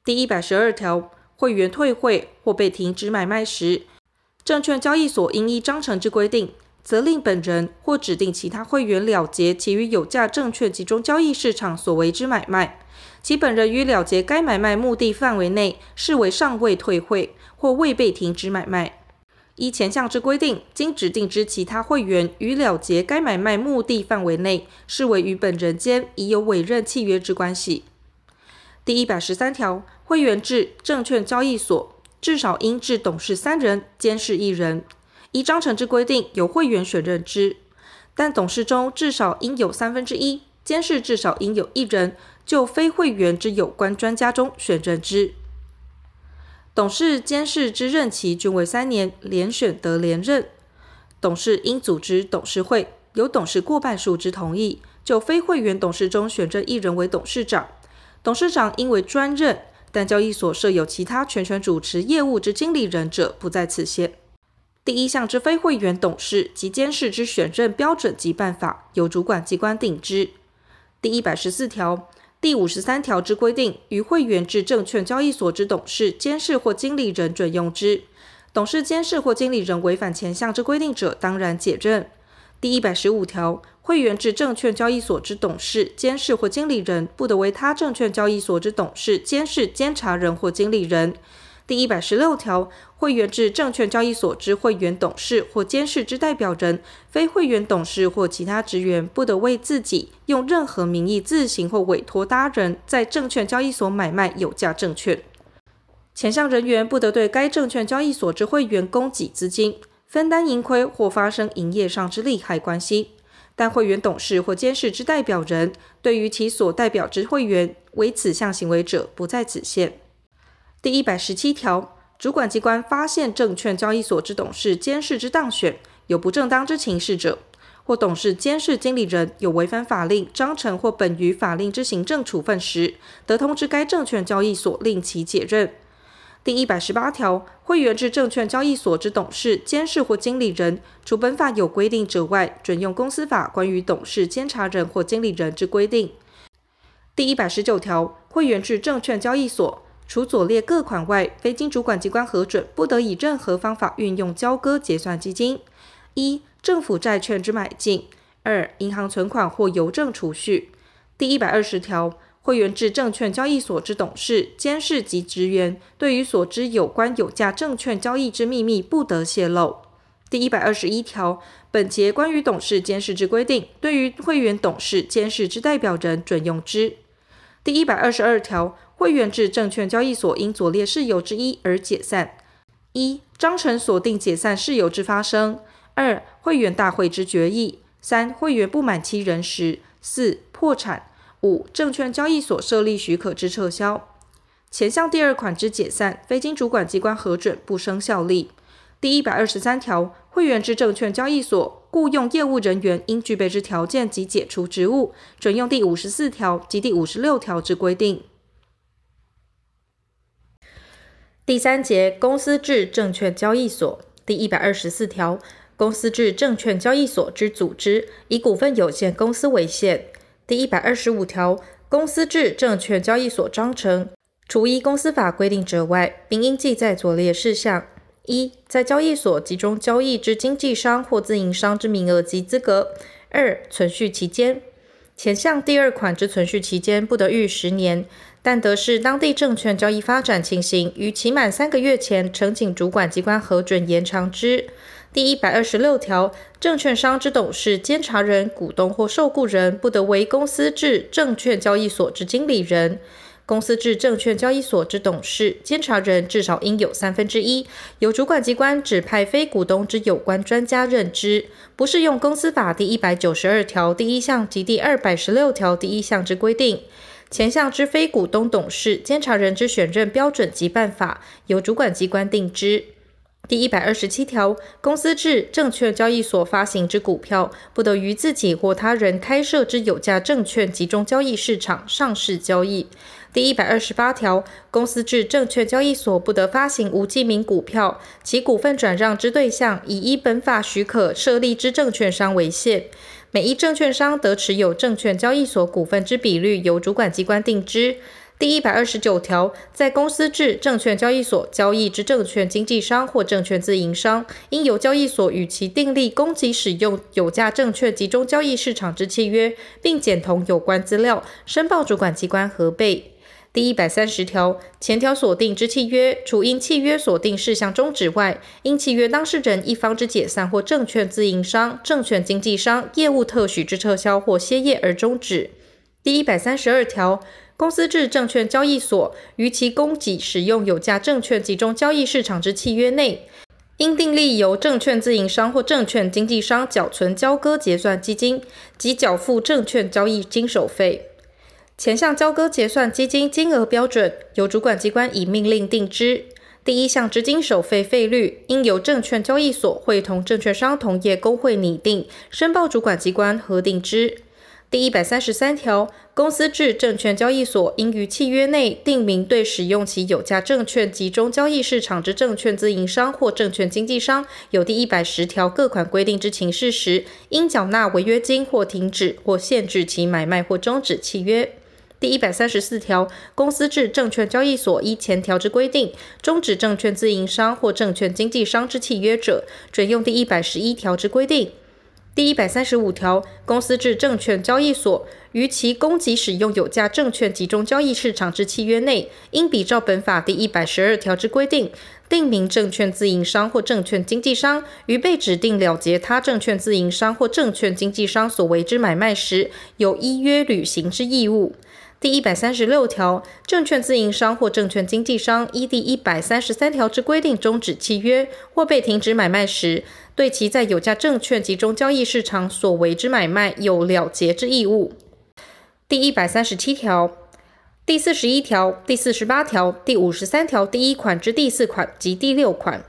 [SPEAKER 1] 第一百十二条，会员退会或被停止买卖时，证券交易所应依章程之规定，责令本人或指定其他会员了结其与有价证券集中交易市场所为之买卖。其本人于了结该买卖目的范围内，视为尚未退会或未被停止买卖。依前项之规定，经指定之其他会员于了结该买卖目的范围内，视为与本人间已有委任契约之关系。第一百十三条，会员制证券交易所至少应置董事三人，监事一人，依章程之规定由会员选任之，但董事中至少应有三分之一，监事至少应有一人，就非会员之有关专家中选任之。董事、监事之任期均为三年，连选得连任。董事应组织董事会，由董事过半数之同意，就非会员董事中选任一人为董事长。董事长应为专任，但交易所设有其他全权主持业务之经理人者，不在此限。第一项之非会员董事及监事之选任标准及办法，由主管机关定之。第一百十四条。第五十三条之规定，与会员至证券交易所之董事、监事或经理人准用之。董事、监事或经理人违反前项之规定者，当然解任。第一百十五条，会员至证券交易所之董事、监事或经理人，不得为他证券交易所之董事、监事、监察人或经理人。第一百十六条，会员制证券交易所之会员董事或监事之代表人，非会员董事或其他职员，不得为自己用任何名义自行或委托他人在证券交易所买卖有价证券。前项人员不得对该证券交易所之会员供给资金，分担盈亏或发生营业上之利害关系。但会员董事或监事之代表人，对于其所代表之会员为此项行为者，不在此限。第一百十七条，主管机关发现证券交易所之董事、监事之当选有不正当之情事者，或董事、监事、经理人有违反法令、章程或本于法令之行政处分时，得通知该证券交易所令其解任。第一百十八条，会员制证券交易所之董事、监事或经理人，除本法有规定者外，准用公司法关于董事、监察人或经理人之规定。第一百十九条，会员制证券交易所，除左列各款外，非经主管机关核准，不得以任何方法运用交割结算基金：一、政府债券之买进；二、银行存款或邮政储蓄。第一百二十条，会员制证券交易所之董事、监事及职员，对于所知有关有价证券交易之秘密，不得泄露。第一百二十一条，本节关于董事、监事之规定，对于会员董事、监事之代表人准用之。第一百二十二条，会员制证券交易所因左列事由之一而解散：一、章程所定解散事由之发生。二、会员大会之决议；三、会员不满期人时；四、破产；五、证券交易所设立许可之撤销。前项第二款之解散，非经主管机关核准，不生效力。第一百二十三条，会员制证券交易所雇用业务人员应具备之条件及解除职务，准用第五十四条及第五十六条之规定。第三节，公司制证券交易所第一百二十四条。公司制证券交易所之组织，以股份有限公司为限。第一百二十五条，公司制证券交易所章程，除依公司法规定者外，并应记载左列事项：一、在交易所集中交易之经纪商或自营商之名额及资格；二、存续期间。前项第二款之存续期间，不得逾十年，但得视当地证券交易发展情形，于期满三个月前，呈请主管机关核准延长之。第一百二十六条，证券商之董事、监察人、股东或受雇人，不得为公司至证券交易所之经理人。公司至证券交易所之董事、监察人至少应有三分之一由主管机关指派非股东之有关专家任之，不适用公司法第一百九十二条第一项及第二百十六条第一项之规定。前项之非股东董事、监察人之选任标准及办法，由主管机关定之。第一百二十七条，公司制证券交易所发行之股票，不得于自己或他人开设之有价证券集中交易市场上市交易。第一百二十八条，公司制证券交易所不得发行无记名股票，其股份转让之对象以依本法许可设立之证券商为限。每一证券商得持有证券交易所股份之比率，由主管机关定之。第一百二十九条，在公司制证券交易所交易之证券经纪商或证券自营商，应由交易所与其订立供给使用有价证券集中交易市场之契约，并检同有关资料，申报主管机关核备。第一百三十条，前条所定之契约，除因契约锁定事项终止外，因契约当事人一方之解散或证券自营商、证券经纪商业务特许之撤销或歇业而终止。第一百三十二条。公司制证券交易所于其供给使用有价证券集中交易市场之契约内，应订立由证券自营商或证券经纪商缴存交割结算基金及缴付证券交易经手费。前项交割结算基金金额标准，由主管机关以命令定之。第一项资金手费费率，应由证券交易所会同证券商同业公会拟定，申报主管机关核定之。第一百三十三条，公司制证券交易所应于契约内定明，对使用其有价证券集中交易市场之证券自营商或证券经纪商，有第一百十条各款规定之情事时，应缴纳违约金或停止或限制其买卖或终止契约。第一百三十四条，公司制证券交易所依前条之规定终止证券自营商或证券经纪商之契约者，准用第一百十一条之规定。第一百三十五条，公司制证券交易所于其供给使用有价证券集中交易市场之契约内，应比照本法第一百十二条之规定，订明证券自营商或证券经纪商于被指定了结他证券自营商或证券经纪商所为之买卖时，有依约履行之义务。第一百三十六条，证券自营商或证券经纪商依第一百三十三条之规定终止契约或被停止买卖时，对其在有价证券集中交易市场所为之买卖有了结之义务。第一百三十七条，第四十一条、第四十八条、第五十三条第一款之第四款及第六款。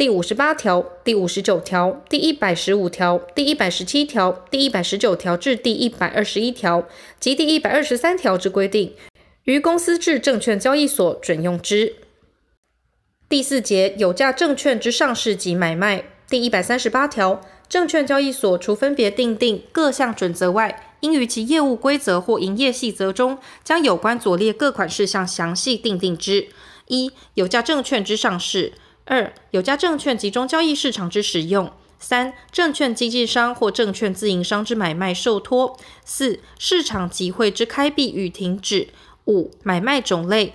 [SPEAKER 1] 第五十八条、第五十九条、第一百十五条、第一百十七条、第一百十九条至第一百二十一条及第一百二十三条之规定，于公司至证券交易所准用之。第四节有价证券之上市及买卖第一百三十八条，证券交易所除分别订定各项准则外，应于其业务规则或营业细则中，将有关左列各款事项详细订定之：一、有价证券之上市。二、有价证券集中交易市场之使用；三、证券经纪商或证券自营商之买卖受托；四、市场集会之开闭与停止；五、买卖种类；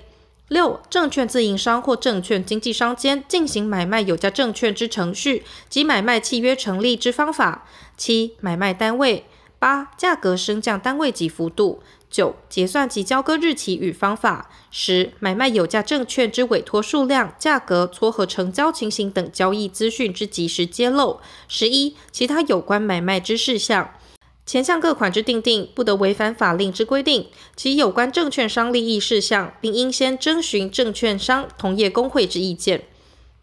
[SPEAKER 1] 六、证券自营商或证券经纪商间进行买卖有价证券之程序及买卖契约成立之方法；七、买卖单位；八、价格升降单位及幅度。九、结算及交割日期与方法；十、买卖有价证券之委托数量、价格、撮合成交情形等交易资讯之及时揭露；十一、其他有关买卖之事项。前项各款之订定，不得违反法令之规定。其有关证券商利益事项，并应先征询证券商同业公会之意见。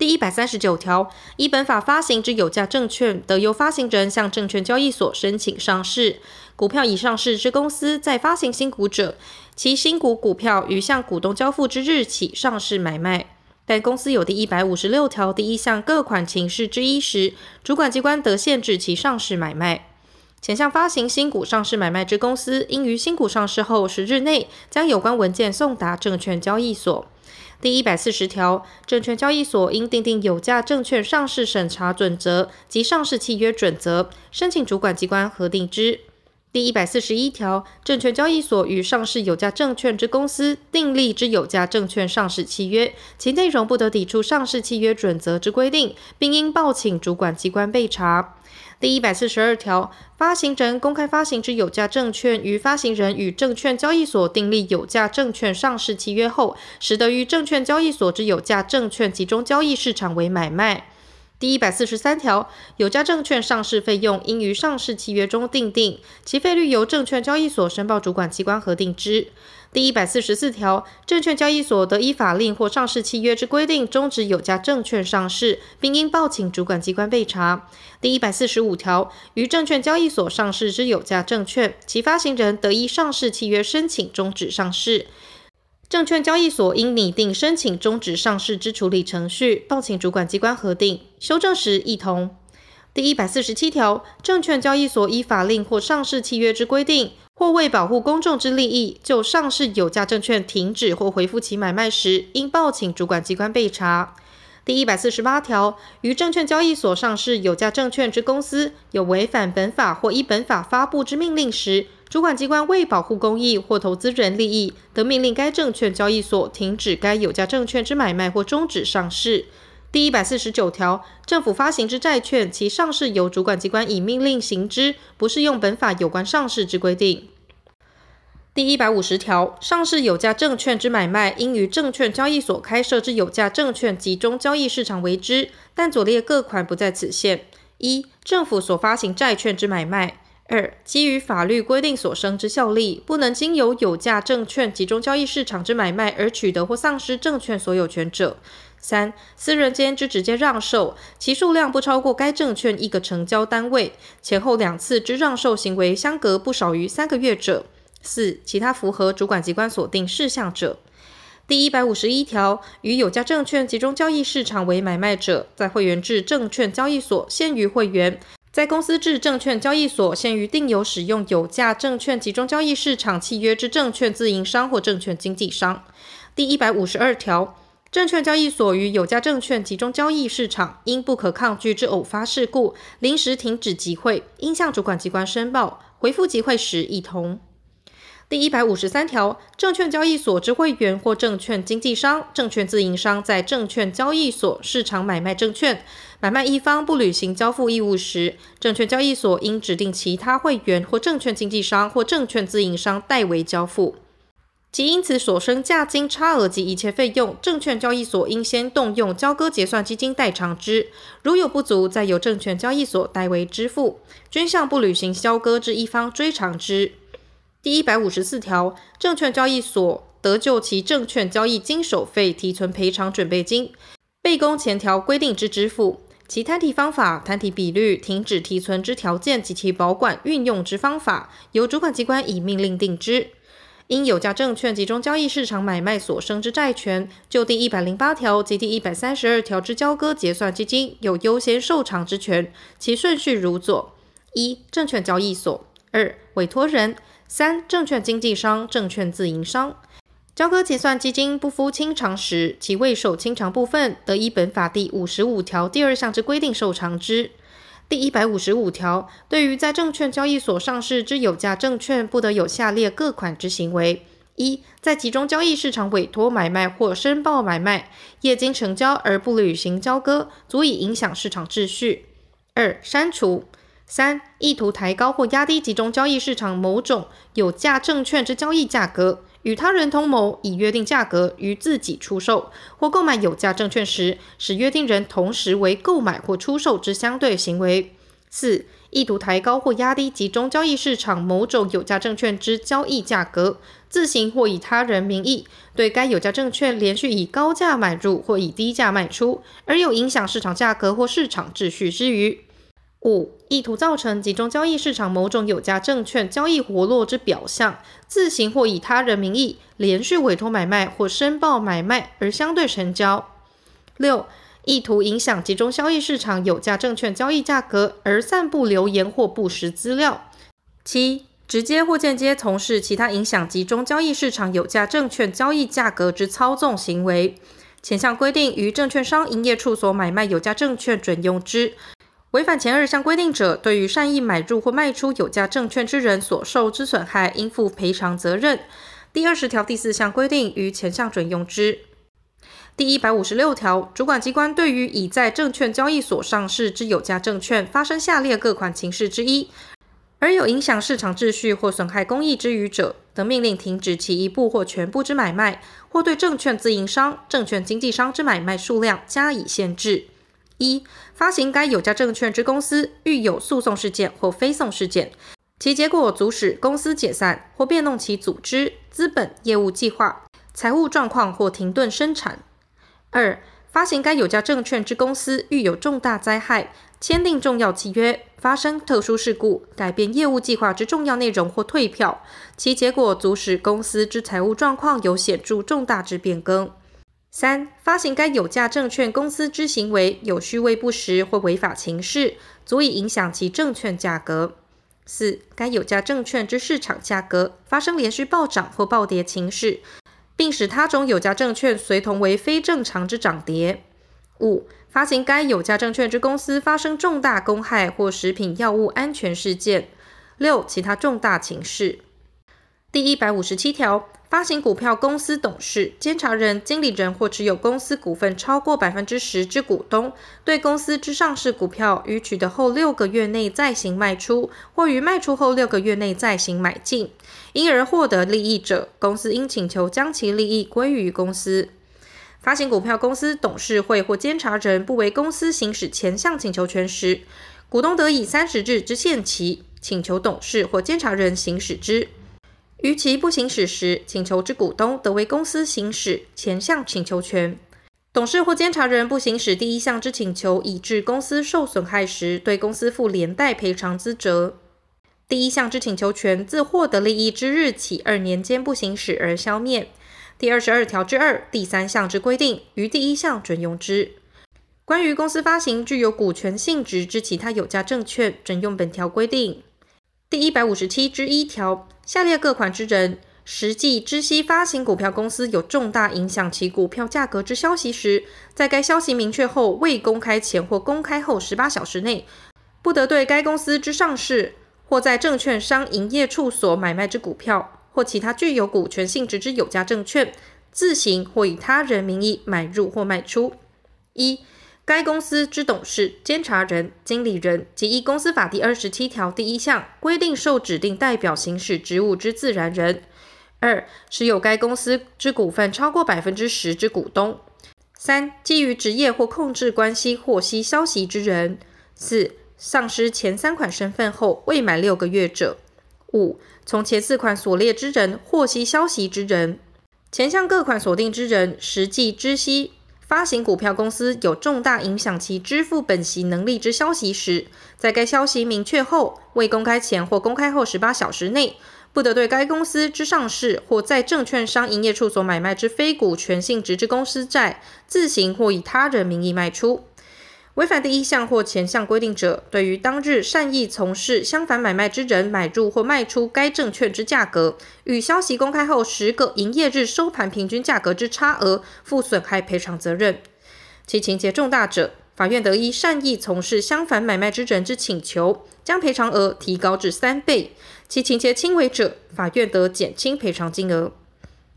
[SPEAKER 1] 第一百三十九条，依本法发行之有价证券，得由发行人向证券交易所申请上市。股票已上市之公司，在发行新股者，其新股股票于向股东交付之日起上市买卖。但公司有第一百五十六条第一项各款情事之一时，主管机关得限制其上市买卖。前项发行新股上市买卖之公司，应于新股上市后十日内，将有关文件送达证券交易所。第一百四十条，证券交易所应订定有价证券上市审查准则及上市契约准则，申请主管机关核定之。第一百四十一条，证券交易所与上市有价证券之公司订立之有价证券上市契约，其内容不得抵触上市契约准则之规定，并应报请主管机关备查。第一百四十二条，发行人公开发行之有价证券，于发行人与证券交易所订立有价证券上市契约后，使得于证券交易所之有价证券集中交易市场为买卖。第一百四十三条，有价证券上市费用应于上市契约中订定，其费率由证券交易所申报主管机关核定之。第一百四十四条，证券交易所得依法令或上市契约之规定终止有价证券上市，并应报请主管机关备查。第一百四十五条，于证券交易所上市之有价证券，其发行人得依上市契约申请终止上市。证券交易所应拟定申请终止上市之处理程序，报请主管机关核定，修正时一同。第一百四十七条，证券交易所依法令或上市契约之规定，或为保护公众之利益，就上市有价证券停止或恢复其买卖时，应报请主管机关备查。第一百四十八条，于证券交易所上市有价证券之公司，有违反本法或依本法发布之命令时，主管机关为保护公益或投资人利益，得命令该证券交易所停止该有价证券之买卖或终止上市。第一百四十九条，政府发行之债券，其上市由主管机关以命令行之，不适用本法有关上市之规定。第一百五十条，上市有价证券之买卖，应于证券交易所开设之有价证券集中交易市场为之，但左列各款不在此限：一、政府所发行债券之买卖。二、基于法律规定所生之效力，不能经由有价证券集中交易市场之买卖而取得或丧失证券所有权者；三、私人间之直接让售，其数量不超过该证券一个成交单位，前后两次之让售行为相隔不少于三个月者；四、其他符合主管机关锁定事项者。第一百五十一条，于有价证券集中交易市场为买卖者，在会员制证券交易所限于会员。在公司制证券交易所，限于订有使用有价证券集中交易市场契约之证券自营商或证券经纪商。第一百五十二条，证券交易所于有价证券集中交易市场因不可抗拒之偶发事故，临时停止集会，应向主管机关申报，回复集会时一同。第一百五十三条，证券交易所之会员或证券经纪商、证券自营商在证券交易所市场买卖证券，买卖一方不履行交付义务时，证券交易所应指定其他会员或证券经纪商或证券自营商代为交付。其因此所生价金差额及一切费用，证券交易所应先动用交割结算基金代偿之，如有不足，再由证券交易所代为支付，均向不履行交割之一方追偿之。第一百五十四条，证券交易所得就其证券交易经手费提存赔偿准备金，备供前条规定之支付。其摊提方法、摊提比率、停止提存之条件及其保管运用之方法，由主管机关以命令定之。因有价证券集中交易市场买卖所生之债权，就第一百零八条及第一百三十二条之交割结算基金有优先受偿之权，其顺序如左：一、证券交易所；二、委托人；三、证券经纪商、证券自营商。交割结算基金不敷清偿时，其未受清偿部分，得依本法第五十五条第二项之规定受偿之。第一百五十五条，对于在证券交易所上市之有价证券，不得有下列各款之行为：一、在集中交易市场委托买卖或申报买卖，业经成交而不履行交割，足以影响市场秩序；二、删除；三、意图抬高或压低集中交易市场某种有价证券之交易价格。与他人通谋，以约定价格于自己出售或购买有价证券时，使约定人同时为购买或出售之相对行为。四、意图抬高或压低集中交易市场某种有价证券之交易价格，自行或以他人名义对该有价证券连续以高价买入或以低价卖出，而有影响市场价格或市场秩序之余。五、意图造成集中交易市场某种有价证券交易活络之表象，自行或以他人名义连续委托买卖或申报买卖而相对成交。六、意图影响集中交易市场有价证券交易价格而散布流言或不实资料。七、直接或间接从事其他影响集中交易市场有价证券交易价格之操纵行为。前项规定于证券商营业处所买卖有价证券准用之。违反前二项规定者，对于善意买入或卖出有价证券之人所受之损害，应负赔偿责任。第二十条第四项规定于前项准用之。第一百五十六条，主管机关对于已在证券交易所上市之有价证券发生下列各款情事之一，而有影响市场秩序或损害公益之余者，得命令停止其一部或全部之买卖，或对证券自营商、证券经纪商之买卖数量加以限制。一、发行该有价证券之公司遇有诉讼事件或非讼事件，其结果阻使公司解散或变动其组织、资本、业务计划、财务状况或停顿生产；二、发行该有价证券之公司遇有重大灾害、签订重要契约、发生特殊事故、改变业务计划之重要内容或退票，其结果阻使公司之财务状况有显著重大之变更。三、发行该有价证券公司之行为有虚伪不实或违法情事，足以影响其证券价格。四、该有价证券之市场价格发生连续暴涨或暴跌情势，并使他种有价证券随同为非正常之涨跌。五、发行该有价证券之公司发生重大公害或食品药物安全事件。六、其他重大情事。第一百五十七条。发行股票公司董事、监察人、经理人或持有公司股份超过百分之十之股东，对公司之上市股票于取得后六个月内再行卖出，或于卖出后六个月内再行买进，因而获得利益者，公司应请求将其利益归于公司。发行股票公司董事会或监察人不为公司行使前项请求权时，股东得以三十日之限期请求董事或监察人行使之。逾期不行使时，请求之股东得为公司行使前项请求权。董事或监察人不行使第一项之请求，以致公司受损害时，对公司负连带赔偿之责。第一项之请求权自获得利益之日起二年间不行使而消灭。第二十二条之二第三项之规定，于第一项准用之。关于公司发行具有股权性质之其他有价证券，准用本条规定。第一百五十七之一条，下列各款之人，实际知悉发行股票公司有重大影响其股票价格之消息时，在该消息明确后未公开前或公开后十八小时内，不得对该公司之上市或在证券商营业处所买卖之股票或其他具有股权性质之有价证券，自行或以他人名义买入或卖出。一该公司之董事、监察人、经理人及依公司法第二十七条第一项规定受指定代表行使职务之自然人；二、持有该公司之股份超过百分之十之股东；三、基于职业或控制关系获悉消息之人；四、丧失前三款身份后未满六个月者；五、从前四款所列之人获悉消息之人。前项各款所定之人实际知悉发行股票公司有重大影响其支付本息能力之消息时，在该消息明确后，未公开前或公开后十八小时内，不得对该公司之上市或在证券商营业处所买卖之非股权性质之公司债，自行或以他人名义卖出。违反第一项或前项规定者，对于当日善意从事相反买卖之人买入或卖出该证券之价格，与消息公开后十个营业日收盘平均价格之差额，负损害赔偿责任。其情节重大者，法院得依善意从事相反买卖之人之请求，将赔偿额提高至三倍；其情节轻微者，法院得减轻赔偿金额。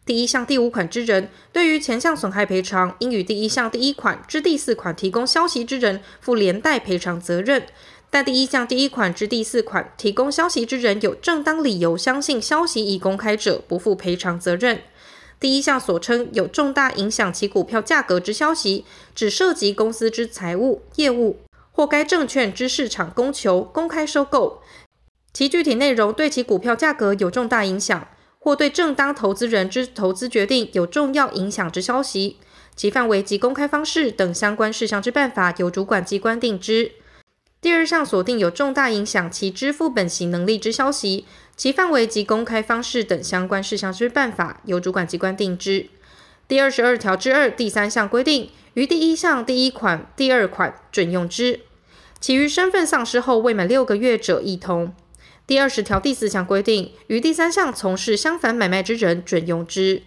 [SPEAKER 1] 第一项第五款之人，对于前项损害赔偿，应与第一项第一款之第四款提供消息之人负连带赔偿责任；但第一项第一款之第四款提供消息之人有正当理由相信消息已公开者，不负赔偿责任。第一项所称有重大影响其股票价格之消息，只涉及公司之财务、业务或该证券之市场供求、公开收购，其具体内容对其股票价格有重大影响。或对正当投资人之投资决定有重要影响之消息，其范围及公开方式等相关事项之办法，由主管机关定之。第二项所定有重大影响其支付本息能力之消息，其范围及公开方式等相关事项之办法，由主管机关定之。第二十二条之二第三项规定，于第一项第一款、第二款准用之，其余身份丧失后未满六个月者，一同。第二十条第四项规定，与第三项从事相反买卖之人准用之。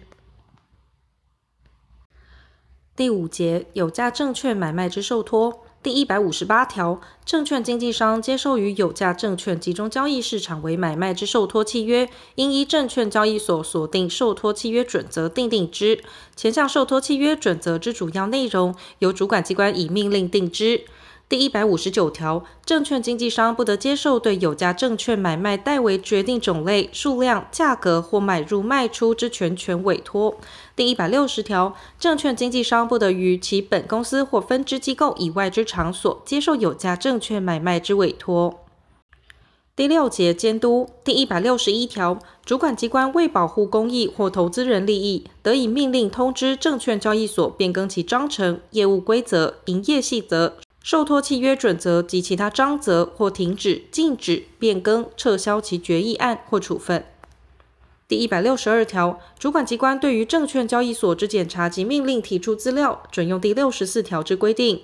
[SPEAKER 1] 第五节有价证券买卖之受托第一百五十八条，证券经纪商接受于有价证券集中交易市场为买卖之受托契约，应依证券交易所锁定受托契约准则订定之。前项受托契约准则之主要内容，由主管机关以命令定之。第一百五十九条，证券经纪商不得接受对有价证券买卖代为决定种类、数量、价格或买入卖出之全权委托。第一百六十条，证券经纪商不得于其本公司或分支机构以外之场所接受有价证券买卖之委托。第六节监督第一百六十一条，主管机关为保护公益或投资人利益，得以命令通知证券交易所变更其章程、业务规则、营业细则。受托契约准则及其他章则，或停止、禁止、变更、撤销其决议案或处分。第一百六十二条，主管机关对于证券交易所之检查及命令提出资料，准用第六十四条之规定。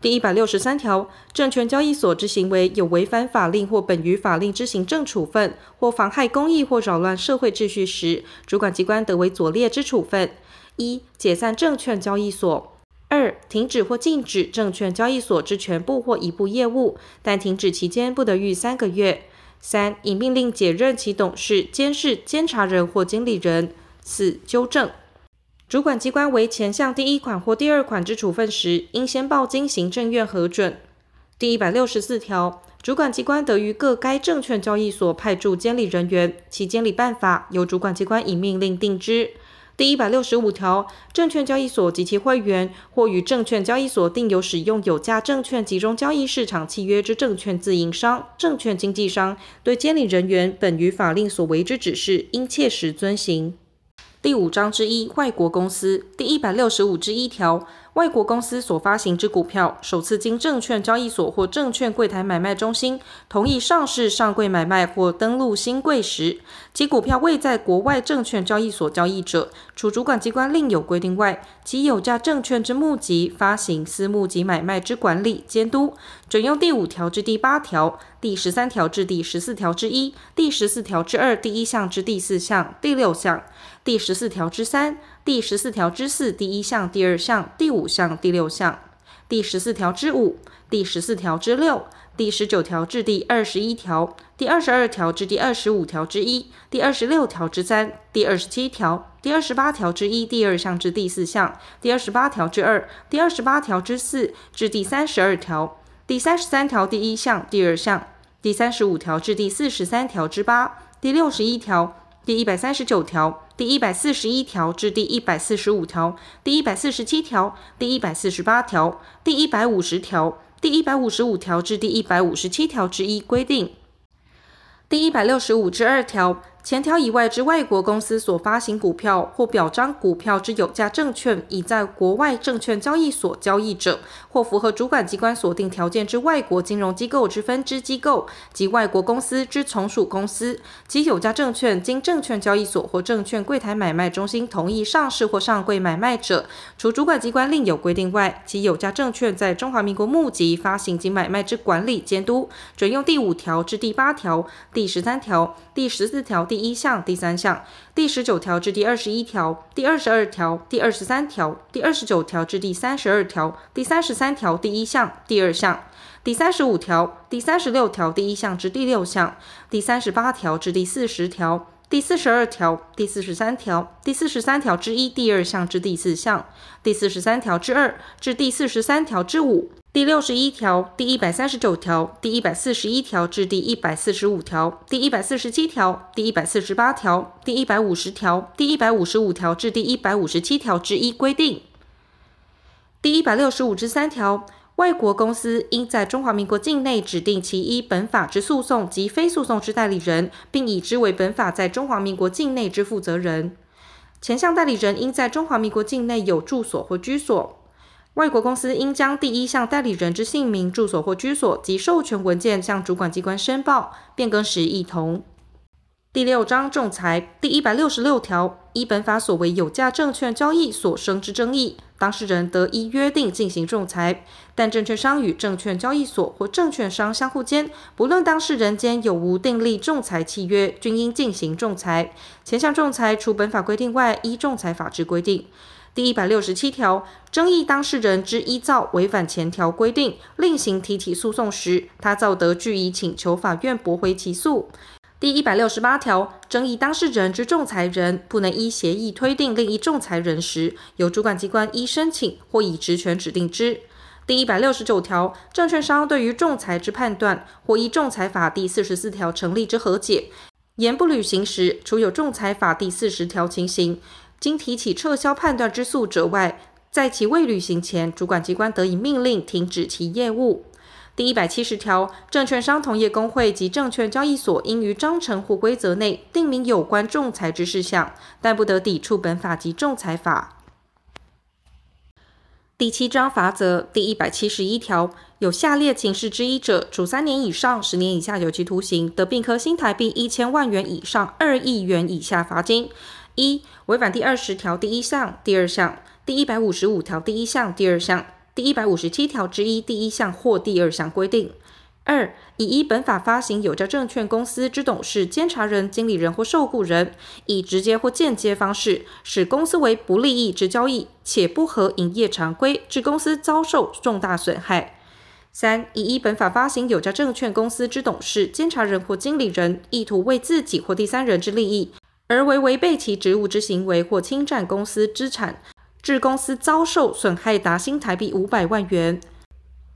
[SPEAKER 1] 第一百六十三条，证券交易所之行为有违反法令或本于法令之行政处分，或妨害公益或扰乱社会秩序时，主管机关得为左列之处分：一、解散证券交易所。二、停止或禁止证券交易所之全部或一部业务，但停止期间不得逾三个月。三、以命令解任其董事、监事、监察人或经理人。四、纠正。主管机关为前项第一款或第二款之处分时，应先报经行政院核准。第一百六十四条，主管机关得于各该证券交易所派驻监理人员，其监理办法由主管机关以命令定之。第一百六十五条，证券交易所及其会员，或与证券交易所订有使用有价证券集中交易市场契约之证券自营商、证券经纪商，对监理人员本于法令所为之指示，应切实遵行。第五章之一，外国公司第一百六十五之一条。外国公司所发行之股票，首次经证券交易所或证券柜台买卖中心同意上市、上柜买卖或登录新柜时，其股票未在国外证券交易所交易者，除主管机关另有规定外，其有价证券之募集、发行、私募及买卖之管理、监督，准用第五条至第八条、第十三条至第十四条之一、第十四条之二第一项至第四项、第六项、第十四条之三。第十四条之四第一项、第二项、第五项、第六项；第十四条之五、第十四条之六、第十九条至第二十一条、第二十二条至第二十五条之一、第二十六条之三、第二十七条、第二十八条之一第二项至第四项、第二十八条之二、第二十八条之四至第三十二条、第三十三条第一项、第二项、第三十五条至第四十三条之八、第六十一条、第一百三十九条。第一百四十一条至第一百四十五条，第一百四十七条，第一百四十八条，第一百五十条，第一百五十五条至第一百五十七条之一规定。第一百六十五之二条，前条以外之外国公司所发行股票或表彰股票之有价证券，已在国外证券交易所交易者，或符合主管机关锁定条件之外国金融机构之分支机构及外国公司之从属公司，其有价证券经证券交易所或证券柜台买卖中心同意上市或上柜买卖者，除主管机关另有规定外，其有价证券在中华民国募集、发行及买卖之管理监督，准用第五条至第八条、第十三条、第十四条第一项、第三项、第十九条至第二十一条、第二十二条、第二十三条、第二十九条至第三十二条、第三十三条第一项、第二项、第三十五条、第三十六条第一项至第六项、第三十八条至第四十条、第四十二条、第四十三条、第四十三条之一第二项至第四项、第四十三条之二至第四十三条之五。第六十一条、第一百三十九条、第一百四十一条至第一百四十五条、第一百四十七条、第一百四十八条、第一百五十条、第一百五十五条至第一百五十七条之一规定。第一百六十五之三条，外国公司应在中华民国境内指定其一本法之诉讼及非诉讼之代理人，并以之为本法在中华民国境内之负责人。前项代理人应在中华民国境内有住所或居所。外国公司应将第一项代理人之姓名、住所或居所及授权文件向主管机关申报，变更时亦同。第六章仲裁第一百六十六条，依本法所为有价证券交易所生之争议，当事人得依约定进行仲裁。但证券商与证券交易所或证券商相互间，不论当事人间有无订立仲裁契约，均应进行仲裁。前项仲裁除本法规定外，依仲裁法之规定。第一百六十七条，争议当事人之依照违反前条规定，另行提起诉讼时，他造得据以请求法院驳回起诉。第一百六十八条，争议当事人之仲裁人不能依协议推定另一仲裁人时，由主管机关依申请或以职权指定之。第一百六十九条，证券商对于仲裁之判断，或依仲裁法第四十四条成立之和解，严不履行时，除有仲裁法第四十条情形。经提起撤销判断之诉者外，在其未履行前，主管机关得以命令停止其业务。第一百七十条，证券商同业公会及证券交易所应于章程或规则内定明有关仲裁之事项，但不得抵触本法及仲裁法。第七章法则第一百七十一条，有下列情事之一者，处三年以上十年以下有期徒刑，得并科新台币一千万元以上二亿元以下罚金。一、违反第二十条第一项、第二项、第一百五十五条第一项、第二项、第一百五十七条之一第一项或第二项规定；二、以依本法发行有价证券公司之董事、监察人、经理人或受雇人，以直接或间接方式使公司为不利益之交易，且不合营业常规，致公司遭受重大损害；三、以依本法发行有价证券公司之董事、监察人或经理人，意图为自己或第三人之利益。而为违背其职务之行为或侵占公司资产，致公司遭受损害达新台币五百万元，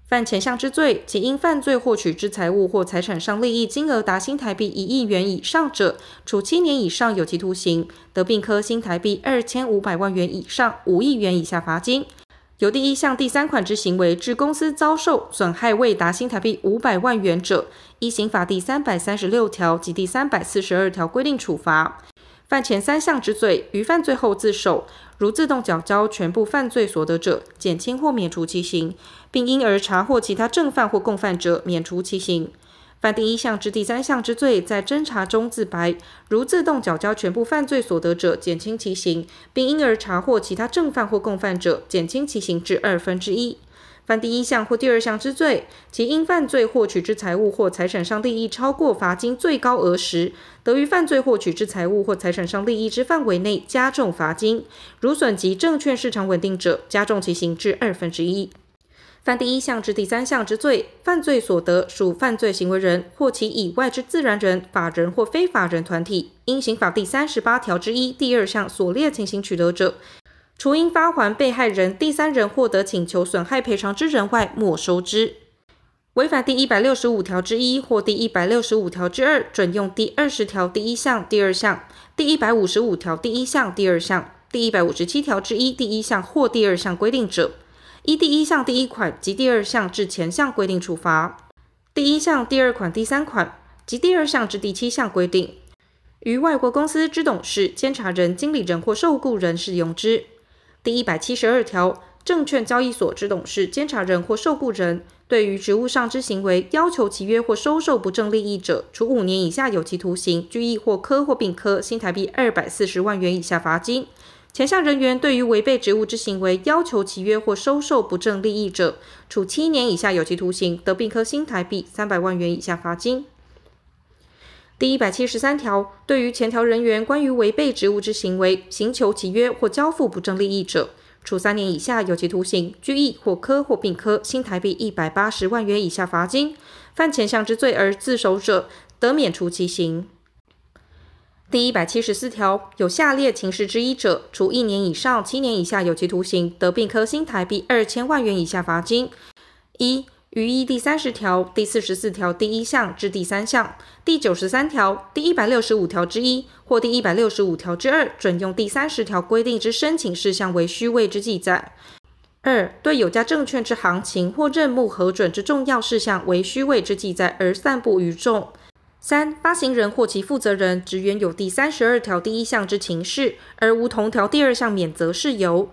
[SPEAKER 1] 犯前项之罪，其因犯罪获取之财物或财产上利益金额达新台币一亿元以上者，处七年以上有期徒刑，得并科新台币二千五百万元以上五亿元以下罚金。有第一项第三款之行为致公司遭受损害未达新台币五百万元者，依刑法第三百三十六条及第三百四十二条规定处罚。犯前三项之罪，于犯罪后自首，如自动缴交全部犯罪所得者，减轻或免除其刑，并因而查获其他正犯或共犯者，免除其刑。犯第一项至第三项之罪，在侦查中自白，如自动缴交全部犯罪所得者，减轻其刑，并因而查获其他正犯或共犯者，减轻其刑至二分之一。犯第一项或第二项之罪，其因犯罪获取之财物或财产上利益超过罚金最高额时，得于犯罪获取之财物或财产上利益之范围内加重罚金；如损及证券市场稳定者，加重其刑至二分之一。犯第一项至第三项之罪，犯罪所得属犯罪行为人或其以外之自然人、法人或非法人团体，因刑法第三十八条之一第二项所列情形取得者。除应发还被害人第三人获得请求损害赔偿之人外，没收之。违反第一百六十五条之一或第一百六十五条之二，准用第二十条第一项、第二项、第一百五十五条第一项、第二项、第一百五十七条之一第一项或第二项规定者，依第一项第一款及第二项至前项规定处罚。第一项第二款第三款及第二项至第七项规定。于外国公司之董事、监察人、经理人或受雇人适用之。第一百七十二条，证券交易所之董事、监察人或受雇人，对于职务上之行为要求契约或收受不正利益者，处五年以下有期徒刑、拘役或科或并科新台币二百四十万元以下罚金。前项人员对于违背职务之行为要求契约或收受不正利益者，处七年以下有期徒刑，得并科新台币三百万元以下罚金。第一百七十三条，对于前条人员关于违背职务之行为，刑求契约或交付不正利益者，处三年以下有期徒刑、拘役或科或并科新台币一百八十万元以下罚金。犯前项之罪而自首者，得免除其刑。第一百七十四条，有下列情事之一者，处一年以上七年以下有期徒刑，得并科新台币二千万元以下罚金。一于依第三十条、第四十四条第一项至第三项、第九十三条、第一百六十五条之一或第一百六十五条之二准用第三十条规定之申请事项为虚位之记载；二、对有价证券之行情或任务核准之重要事项为虚位之记载而散布于众；三、发行人或其负责人职员有第三十二条第一项之情事，而无同条第二项免责事由。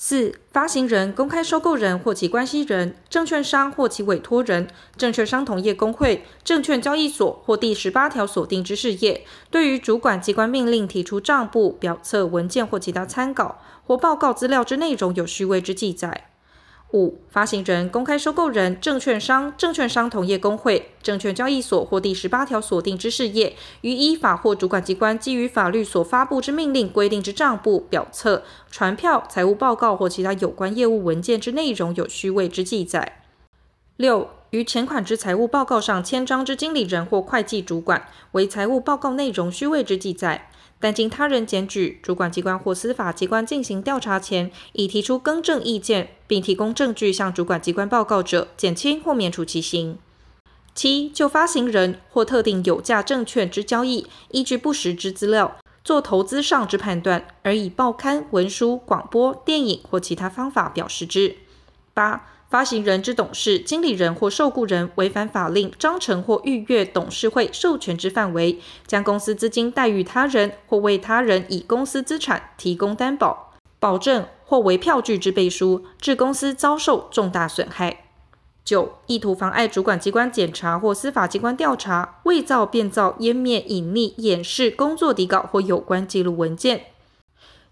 [SPEAKER 1] 四、发行人、公开收购人或其关系人、证券商或其委托人、证券商同业公会、证券交易所或第十八条锁定之事业，对于主管机关命令提出账簿、表册、文件或其他参考或报告资料之内容有虚伪之记载。五、发行人、公开收购人、证券商、证券商同业公会、证券交易所或第十八条所定之事业，于依法或主管机关基于法律所发布之命令规定之账簿、表册、传票、财务报告或其他有关业务文件之内容有虚伪之记载。六、于前款之财务报告上签章之经理人或会计主管，为财务报告内容虚伪之记载。但经他人检举，主管机关或司法机关进行调查前，已提出更正意见，并提供证据向主管机关报告者，减轻或免除其刑。七、就发行人或特定有价证券之交易，依据不实之资料，做投资上之判断，而以报刊、文书、广播、电影或其他方法表示之。八、发行人之董事、经理人或受雇人违反法令章程或逾越董事会授权之范围，将公司资金贷予他人，或为他人以公司资产提供担保、保证或为票据之背书，致公司遭受重大损害。九、意图妨碍主管机关检查或司法机关调查，伪造、变造、湮灭、隐匿、掩饰工作底稿或有关记录文件。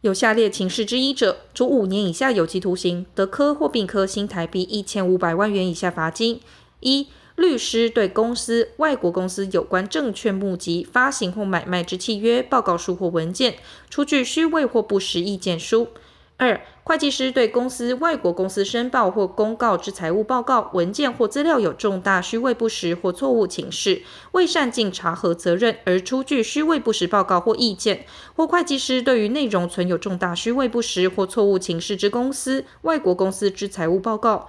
[SPEAKER 1] 有下列情事之一者，处五年以下有期徒刑，得科或并科新台币一千五百万元以下罚金。一、律师对公司、外国公司有关证券募集、发行或买卖之契约、报告书或文件，出具虚伪或不实意见书。二、会计师对公司、外国公司申报或公告之财务报告、文件或资料有重大虚伪不实或错误情事，未善尽查核责任而出具虚伪不实报告或意见，或会计师对于内容存有重大虚伪不实或错误情事之公司、外国公司之财务报告，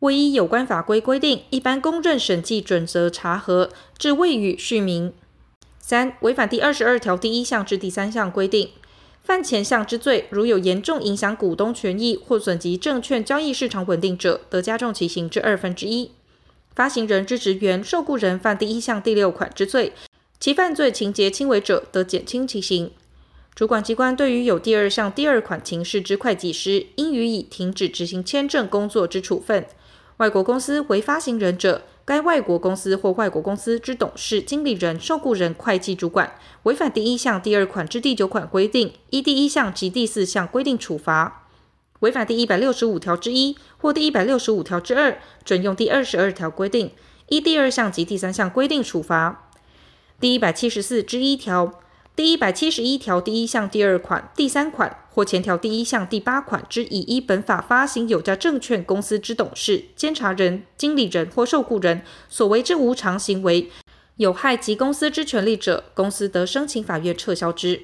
[SPEAKER 1] 未依有关法规规定一般公认审计准则查核，致未予续名。三、违反第二十二条第一项至第三项规定。犯前项之罪，如有严重影响股东权益或损及证券交易市场稳定者，得加重其刑至二分之一。发行人之职员、受雇人犯第一项第六款之罪，其犯罪情节轻微者，得减轻其刑。主管机关对于有第二项第二款情事之会计师，应予以停止执行签证工作之处分。外国公司为发行人者，该外国公司或外国公司之董事、经理人、受雇人、会计主管违反第一项第二款至第九款规定，依第一项及第四项规定处罚；违反第一百六十五条之一或第一百六十五条之二，准用第二十二条规定，依第二项及第三项规定处罚。第一百七十四之一条。第一百七十一条第一项第二款、第三款或前条第一项第八款之已依本法发行有价证券公司之董事、监察人、经理人或受雇人所为之无偿行为，有害及公司之权利者，公司得申请法院撤销之。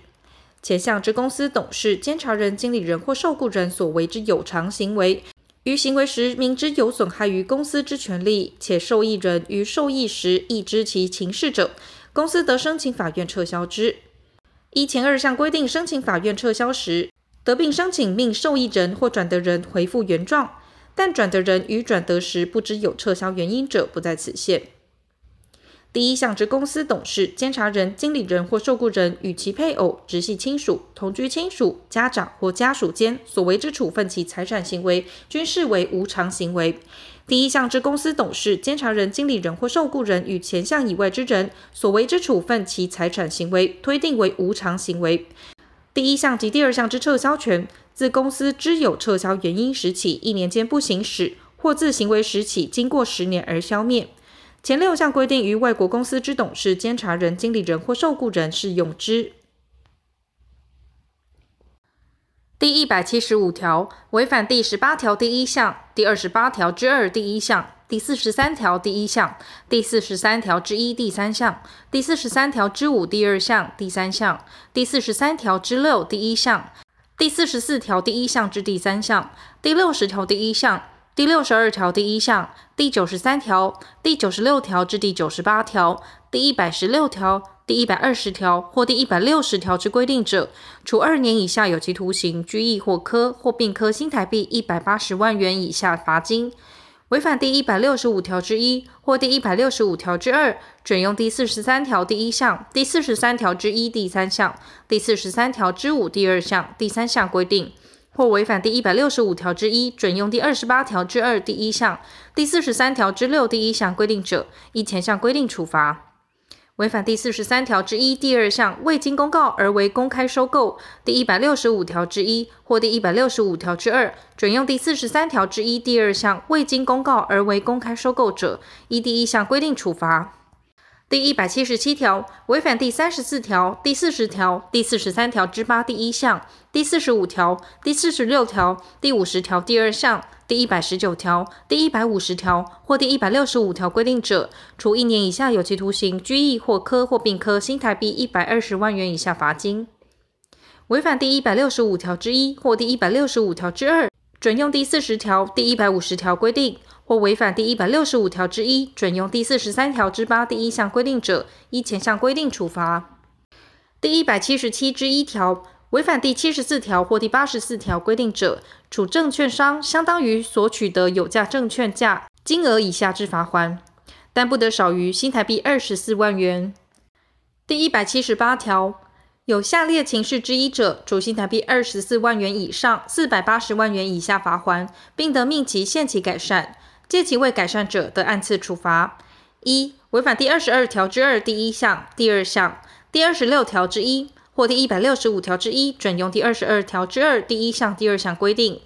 [SPEAKER 1] 前项之公司董事、监察人、经理人或受雇人所为之有偿行为，于行为时明知有损害于公司之权利，且受益人于受益时亦知其情事者，公司得申请法院撤销之。依前二项规定申请法院撤销时，得并申请命受益人或转得人回复原状，但转得人于转得时不知有撤销原因者，不在此限。第一项之公司董事、监察人、经理人或受雇人与其配偶、直系亲属、同居亲属、家长或家属间所为之处分其财产行为，均视为无偿行为。第一项之公司董事、监察人、经理人或受雇人与前项以外之人所为之处分其财产行为，推定为无偿行为。第一项及第二项之撤销权，自公司知有撤销原因时起一年间不行使，或自行为时起经过十年而消灭。前六项规定于外国公司之董事、监察人、经理人或受雇人适用之。第一百七十五条违反第十八条第一项、第二十八条之二第一项、第四十三条第一项、第四十三条之一第三项、第四十三条之五第二项第三项、第四十三条之六第一项、第四十四条第一项之第三项、第六十条第一项。第六十二条第一项、第九十三条、第九十六条至第九十八条、第一百十六条、第一百二十条或第一百六十条之规定者，处二年以下有期徒刑、拘役或科或并科新台币一百八十万元以下罚金。违反第一百六十五条之一或第一百六十五条之二，准用第四十三条第一项、第四十三条之一第三项、第四十三条之五第二项、第三项规定。或违反第一百六十五条之一，准用第二十八条之二第一项、第四十三条之六第一项规定者，依前项规定处罚。违反第四十三条之一第二项，未经公告而为公开收购，第一百六十五条之一或第一百六十五条之二，准用第四十三条之一第二项未经公告而为公开收购者，依第一项规定处罚。第一百七十七条，违反第三十四条、第四十条、第四十三条之八第一项、第四十五条、第四十六条、第五十条第二项、第一百十九条、第一百五十条或第一百六十五条规定者，处一年以下有期徒刑、拘役或科或并科新台币一百二十万元以下罚金。违反第一百六十五条之一或第一百六十五条之二，准用第四十条、第一百五十条规定。或违反第一百六十五条之一，准用第四十三条之八第一项规定者，依前项规定处罚。第一百七十七之一条，违反第七十四条或第八十四条规定者，处证券商相当于所取得有价证券价金额以下之罚锾，但不得少于新台币二十四万元。第一百七十八条，有下列情事之一者，处新台币二十四万元以上四百八十万元以下罚锾，并得命其限期改善。借其未改善者，的按次处罚：一、违反第二十二条之二第一项、第二项；第二十六条之一或第一百六十五条之一，准用第二十二条之二第一项、第二项规定；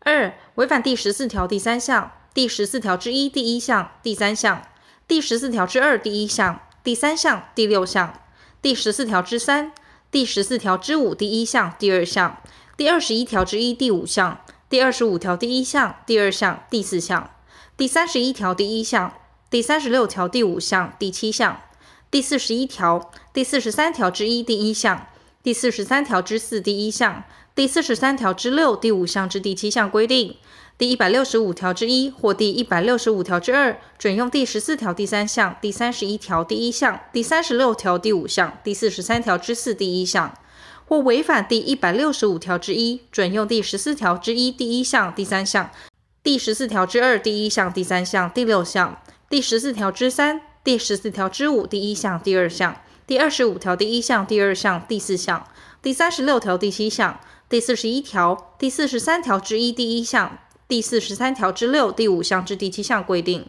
[SPEAKER 1] 二、违反第十四条第三项、第十四条之一第一项、第三项；第十四条之二第一项、第三项、第六项；第十四条之三、第十四条之五第一项、第二项；第二十一条之一第五项。第二十五条第一项、第二项、第四项；第三十一条第一项；第三十六条第五项、第七项；第四十一条、第四十三条之一第一项；第四十三条之四第一项；第四十三条之六第五项至第七项规定；第一百六十五条之一或第一百六十五条之二，准用第十四条第三项、第三十一条第一项、第三十六条第五项、第四十三条之四第一项。或违反第一百六十五条之一，准用第十四条之一第一项、第三项；第十四条之二第一项、第三项、第六项；第十四条之三、第十四条之五第一项、第二项；第二十五条第一项、第二项、第四项；第三十六条第七项；第四十一条、第四十三条之一第一项；第四十三条之六第五项至第七项规定。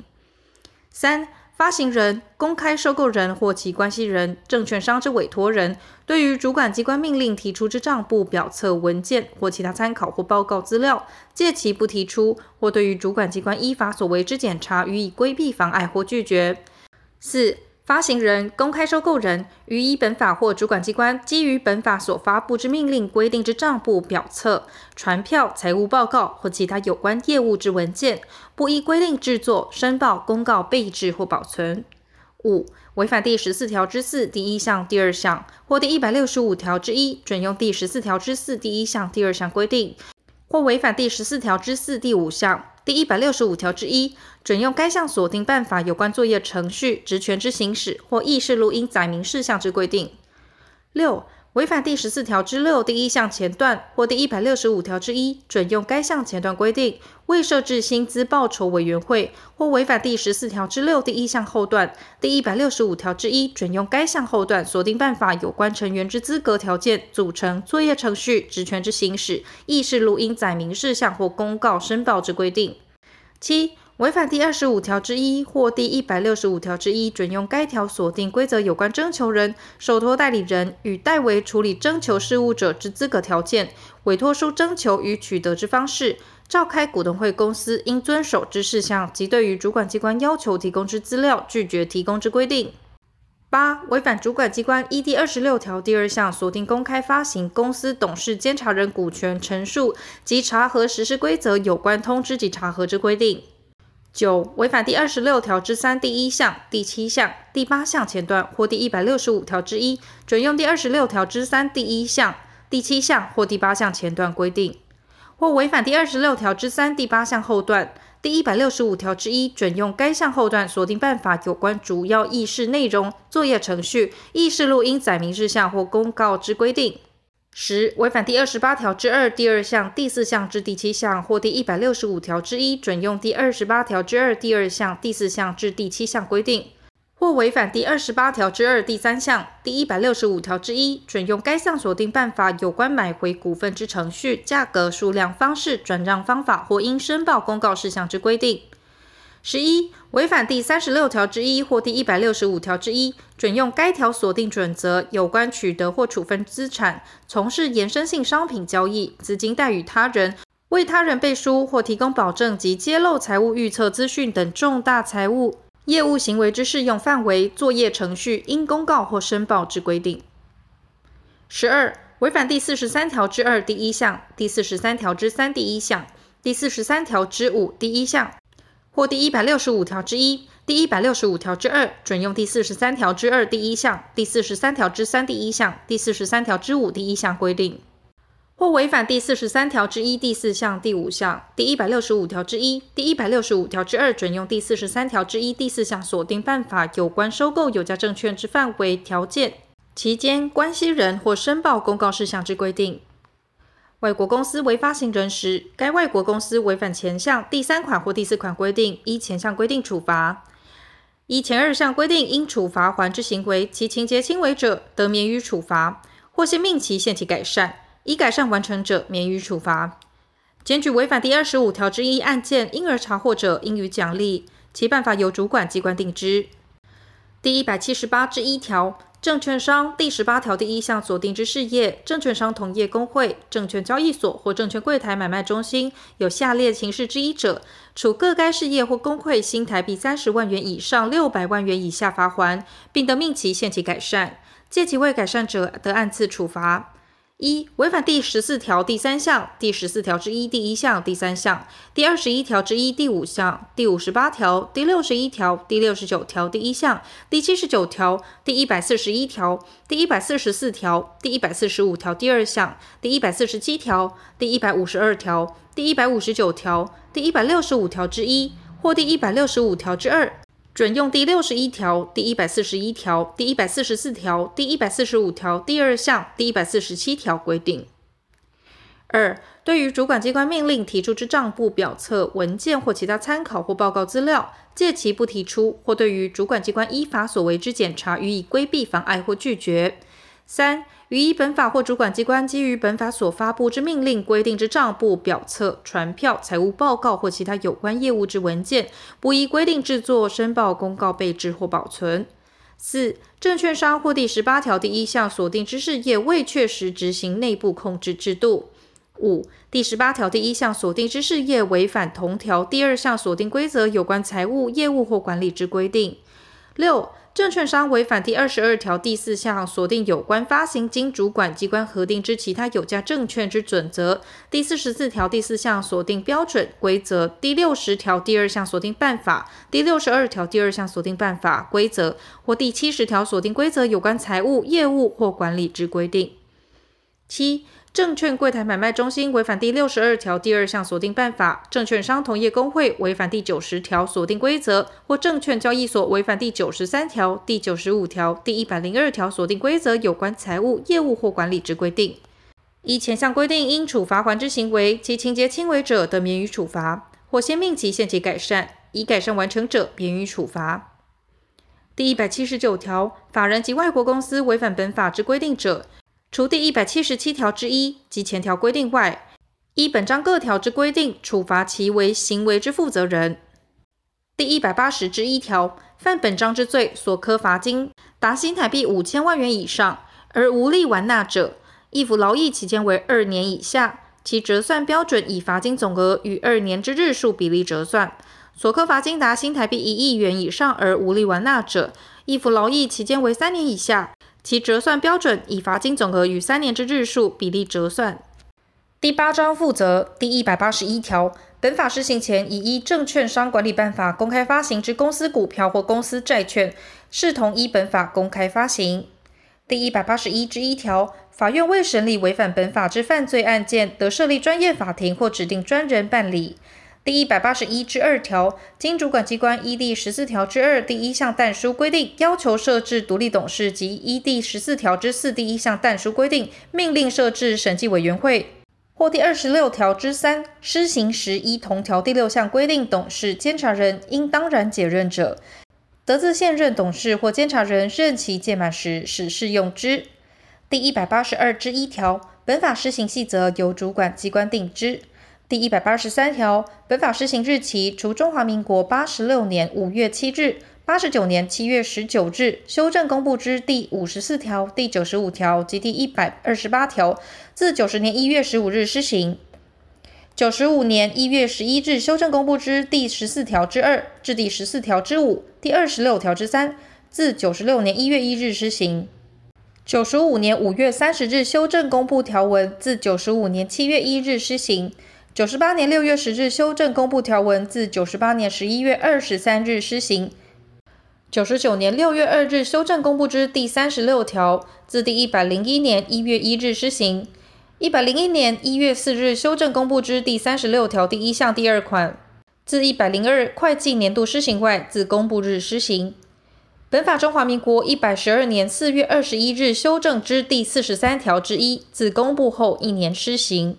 [SPEAKER 1] 三。发行人、公开收购人或其关系人、证券商之委托人，对于主管机关命令提出之账簿、表册、文件或其他参考或报告资料，借其不提出，或对于主管机关依法所为之检查予以规避、妨碍或拒绝。四。发行人、公开收购人于依本法或主管机关基于本法所发布之命令规定之账簿、表册、传票、财务报告或其他有关业务之文件，不依规定制作、申报、公告、备置或保存。五、违反第十四条之四第一项、第二项或第一百六十五条之一，准用第十四条之四第一项、第二项规定，或违反第十四条之四第五项。第一百六十五条之一，准用该项锁定办法有关作业程序、职权之行使或议事录音载明事项之规定。六、违反第十四条之六第一项前段或第一百六十五条之一准用该项前段规定，未设置薪资报酬委员会，或违反第十四条之六第一项后段第一百六十五条之一准用该项后段锁定办法有关成员之资格条件、组成、作业程序、职权之行使、议事录音载明事项或公告申报之规定。七。违反第二十五条之一或第一百六十五条之一，准用该条所定规则有关征求人、受托代理人与代为处理征求事务者之资格条件、委托书征求与取得之方式、召开股东会公司应遵守之事项及对于主管机关要求提供之资料拒绝提供之规定。八、违反主管机关依第二十六条第二项所定公开发行公司董事监察人股权陈述及查核实施规则有关通知及查核之规定。九、违反第二十六条之三第一项、第七项、第八项前段或第一百六十五条之一，准用第二十六条之三第一项、第七项或第八项前段规定；或违反第二十六条之三第八项后段、第一百六十五条之一，准用该项后段锁定办法有关主要议事内容、作业程序、议事录音载明事项或公告之规定。十、违反第二十八条之二第二项、第四项至第七项，或第一百六十五条之一，准用第二十八条之二第二项、第四项至第七项规定；或违反第二十八条之二第三项、第一百六十五条之一，准用该项所定办法有关买回股份之程序、价格、数量、方式、转让方法或应申报公告事项之规定。十一、违反第三十六条之一或第一百六十五条之一，准用该条所定准则，有关取得或处分资产、从事衍生性商品交易、资金贷与他人、为他人背书或提供保证及揭露财务预测资讯等重大财务业务行为之适用范围、作业程序、应公告或申报之规定。十二、违反第四十三条之二第一项、第四十三条之三第一项、第四十三条之五第一项。或第一百六十五条之一、第一百六十五条之二，准用第四十三条之二第一项、第四十三条之三第一项、第四十三条之五第一项规定；或违反第四十三条之一第四项、第五项、第一百六十五条之一、第一百六十五条之二，准用第四十三条之一第四项所定办法有关收购有价证券之范围、条件、期间、关系人或申报公告事项之规定。外国公司为发行人时，该外国公司违反前项第三款或第四款规定，依前项规定处罚；依前二项规定应处罚还之行为，其情节轻微者，得免予处罚，或先命其限期改善，已改善完成者，免予处罚。检举违反第二十五条之一案件，因而查获者，应予奖励，其办法由主管机关定之。第一百七十八之一条。证券商第十八条第一项锁定之事业，证券商同业工会、证券交易所或证券柜台买卖中心有下列情事之一者，处各该事业或工会新台币三十万元以上六百万元以下罚锾，并得命其限期改善；借期未改善者，得按次处罚。一、违反第十四条第三项、第十四条之一第一项、第三项、第二十一条之一第五项、第五十八条、第六十一条、第六十九条第一项、第七十九条、第一百四十一条、第一百四十四条、第一百四十五条第二项、第一百四十七条、第一百五十二条、第一百五十九条、第一百六十五条之一或第一百六十五条之二。准用第六十一条、第一百四十一条、第一百四十四条、第一百四十五条第二项、第一百四十七条规定。二、对于主管机关命令提出之账簿、表册、文件或其他参考或报告资料，借其不提出，或对于主管机关依法所为之检查予以规避、妨碍或拒绝。三、予依本法或主管机关基于本法所发布之命令规定之账簿、表册、传票、财务报告或其他有关业务之文件，不依规定制作、申报、公告、备置或保存。四、证券商或第十八条第一项锁定之事业未确实执行内部控制制度。五、第十八条第一项锁定之事业违反同条第二项锁定规则有关财务、业务或管理之规定。六、证券商违反第二十二条第四项锁定有关发行经主管机关核定之其他有价证券之准则，第四十四条第四项锁定标准规则，第六十条第二项锁定办法，第六十二条第二项锁定办法规则，或第七十条锁定规则有关财务、业务或管理之规定。七、证券柜台买卖中心违反第六十二条第二项锁定办法，证券商同业公会违反第九十条锁定规则，或证券交易所违反第九十三条、第九十五条、第一百零二条锁定规则有关财务、业务或管理之规定。依前项规定应处罚还之行为，其情节轻微者得免予处罚，或先命其限期改善，已改善完成者免予处罚。第一百七十九条，法人及外国公司违反本法之规定者，除第一百七十七条之一及前条规定外，依本章各条之规定处罚其为行为之负责人。第一百八十之一条，犯本章之罪所科罚金达新台币五千万元以上而无力完纳者，易服劳役期间为二年以下，其折算标准以罚金总额与二年之日数比例折算。所科罚金达新台币一亿元以上而无力完纳者，易服劳役期间为三年以下。其折算标准以罚金总额与三年之日数比例折算。第八章负责第一百八十一条，本法施行前已依证券商管理办法公开发行之公司股票或公司债券，视同依本法公开发行。第一百八十一之一条，法院未审理违反本法之犯罪案件，得设立专业法庭或指定专人办理。第一百八十一之二条，经主管机关依第十四条之二第一项但书规定要求设置独立董事及依第十四条之四第一项但书规定命令设置审计委员会，或第二十六条之三施行时依同条第六项规定董事、监察人应当然解任者，得自现任董事或监察人任期届满时始适用之。第一百八十二之一条，本法施行细则由主管机关定之。第一百八十三条，本法施行日期，除中华民国八十六年五月七日、八十九年七月十九日修正公布之第五十四条、第九十五条及第一百二十八条，自九十年一月十五日施行；九十五年一月十一日修正公布之第十四条之二至第十四条之五、第二十六条之三，自九十六年一月一日施行；九十五年五月三十日修正公布条文，自九十五年七月一日施行。九十八年六月十日修正公布条文，自九十八年十一月二十三日施行。九十九年六月二日修正公布之第三十六条，自第一百零一年一月一日施行。一百零一年一月四日修正公布之第三十六条第一项第二款，自一百零二会计年度施行外，自公布日施行。本法中华民国一百十二年四月二十一日修正之第四十三条之一，自公布后一年施行。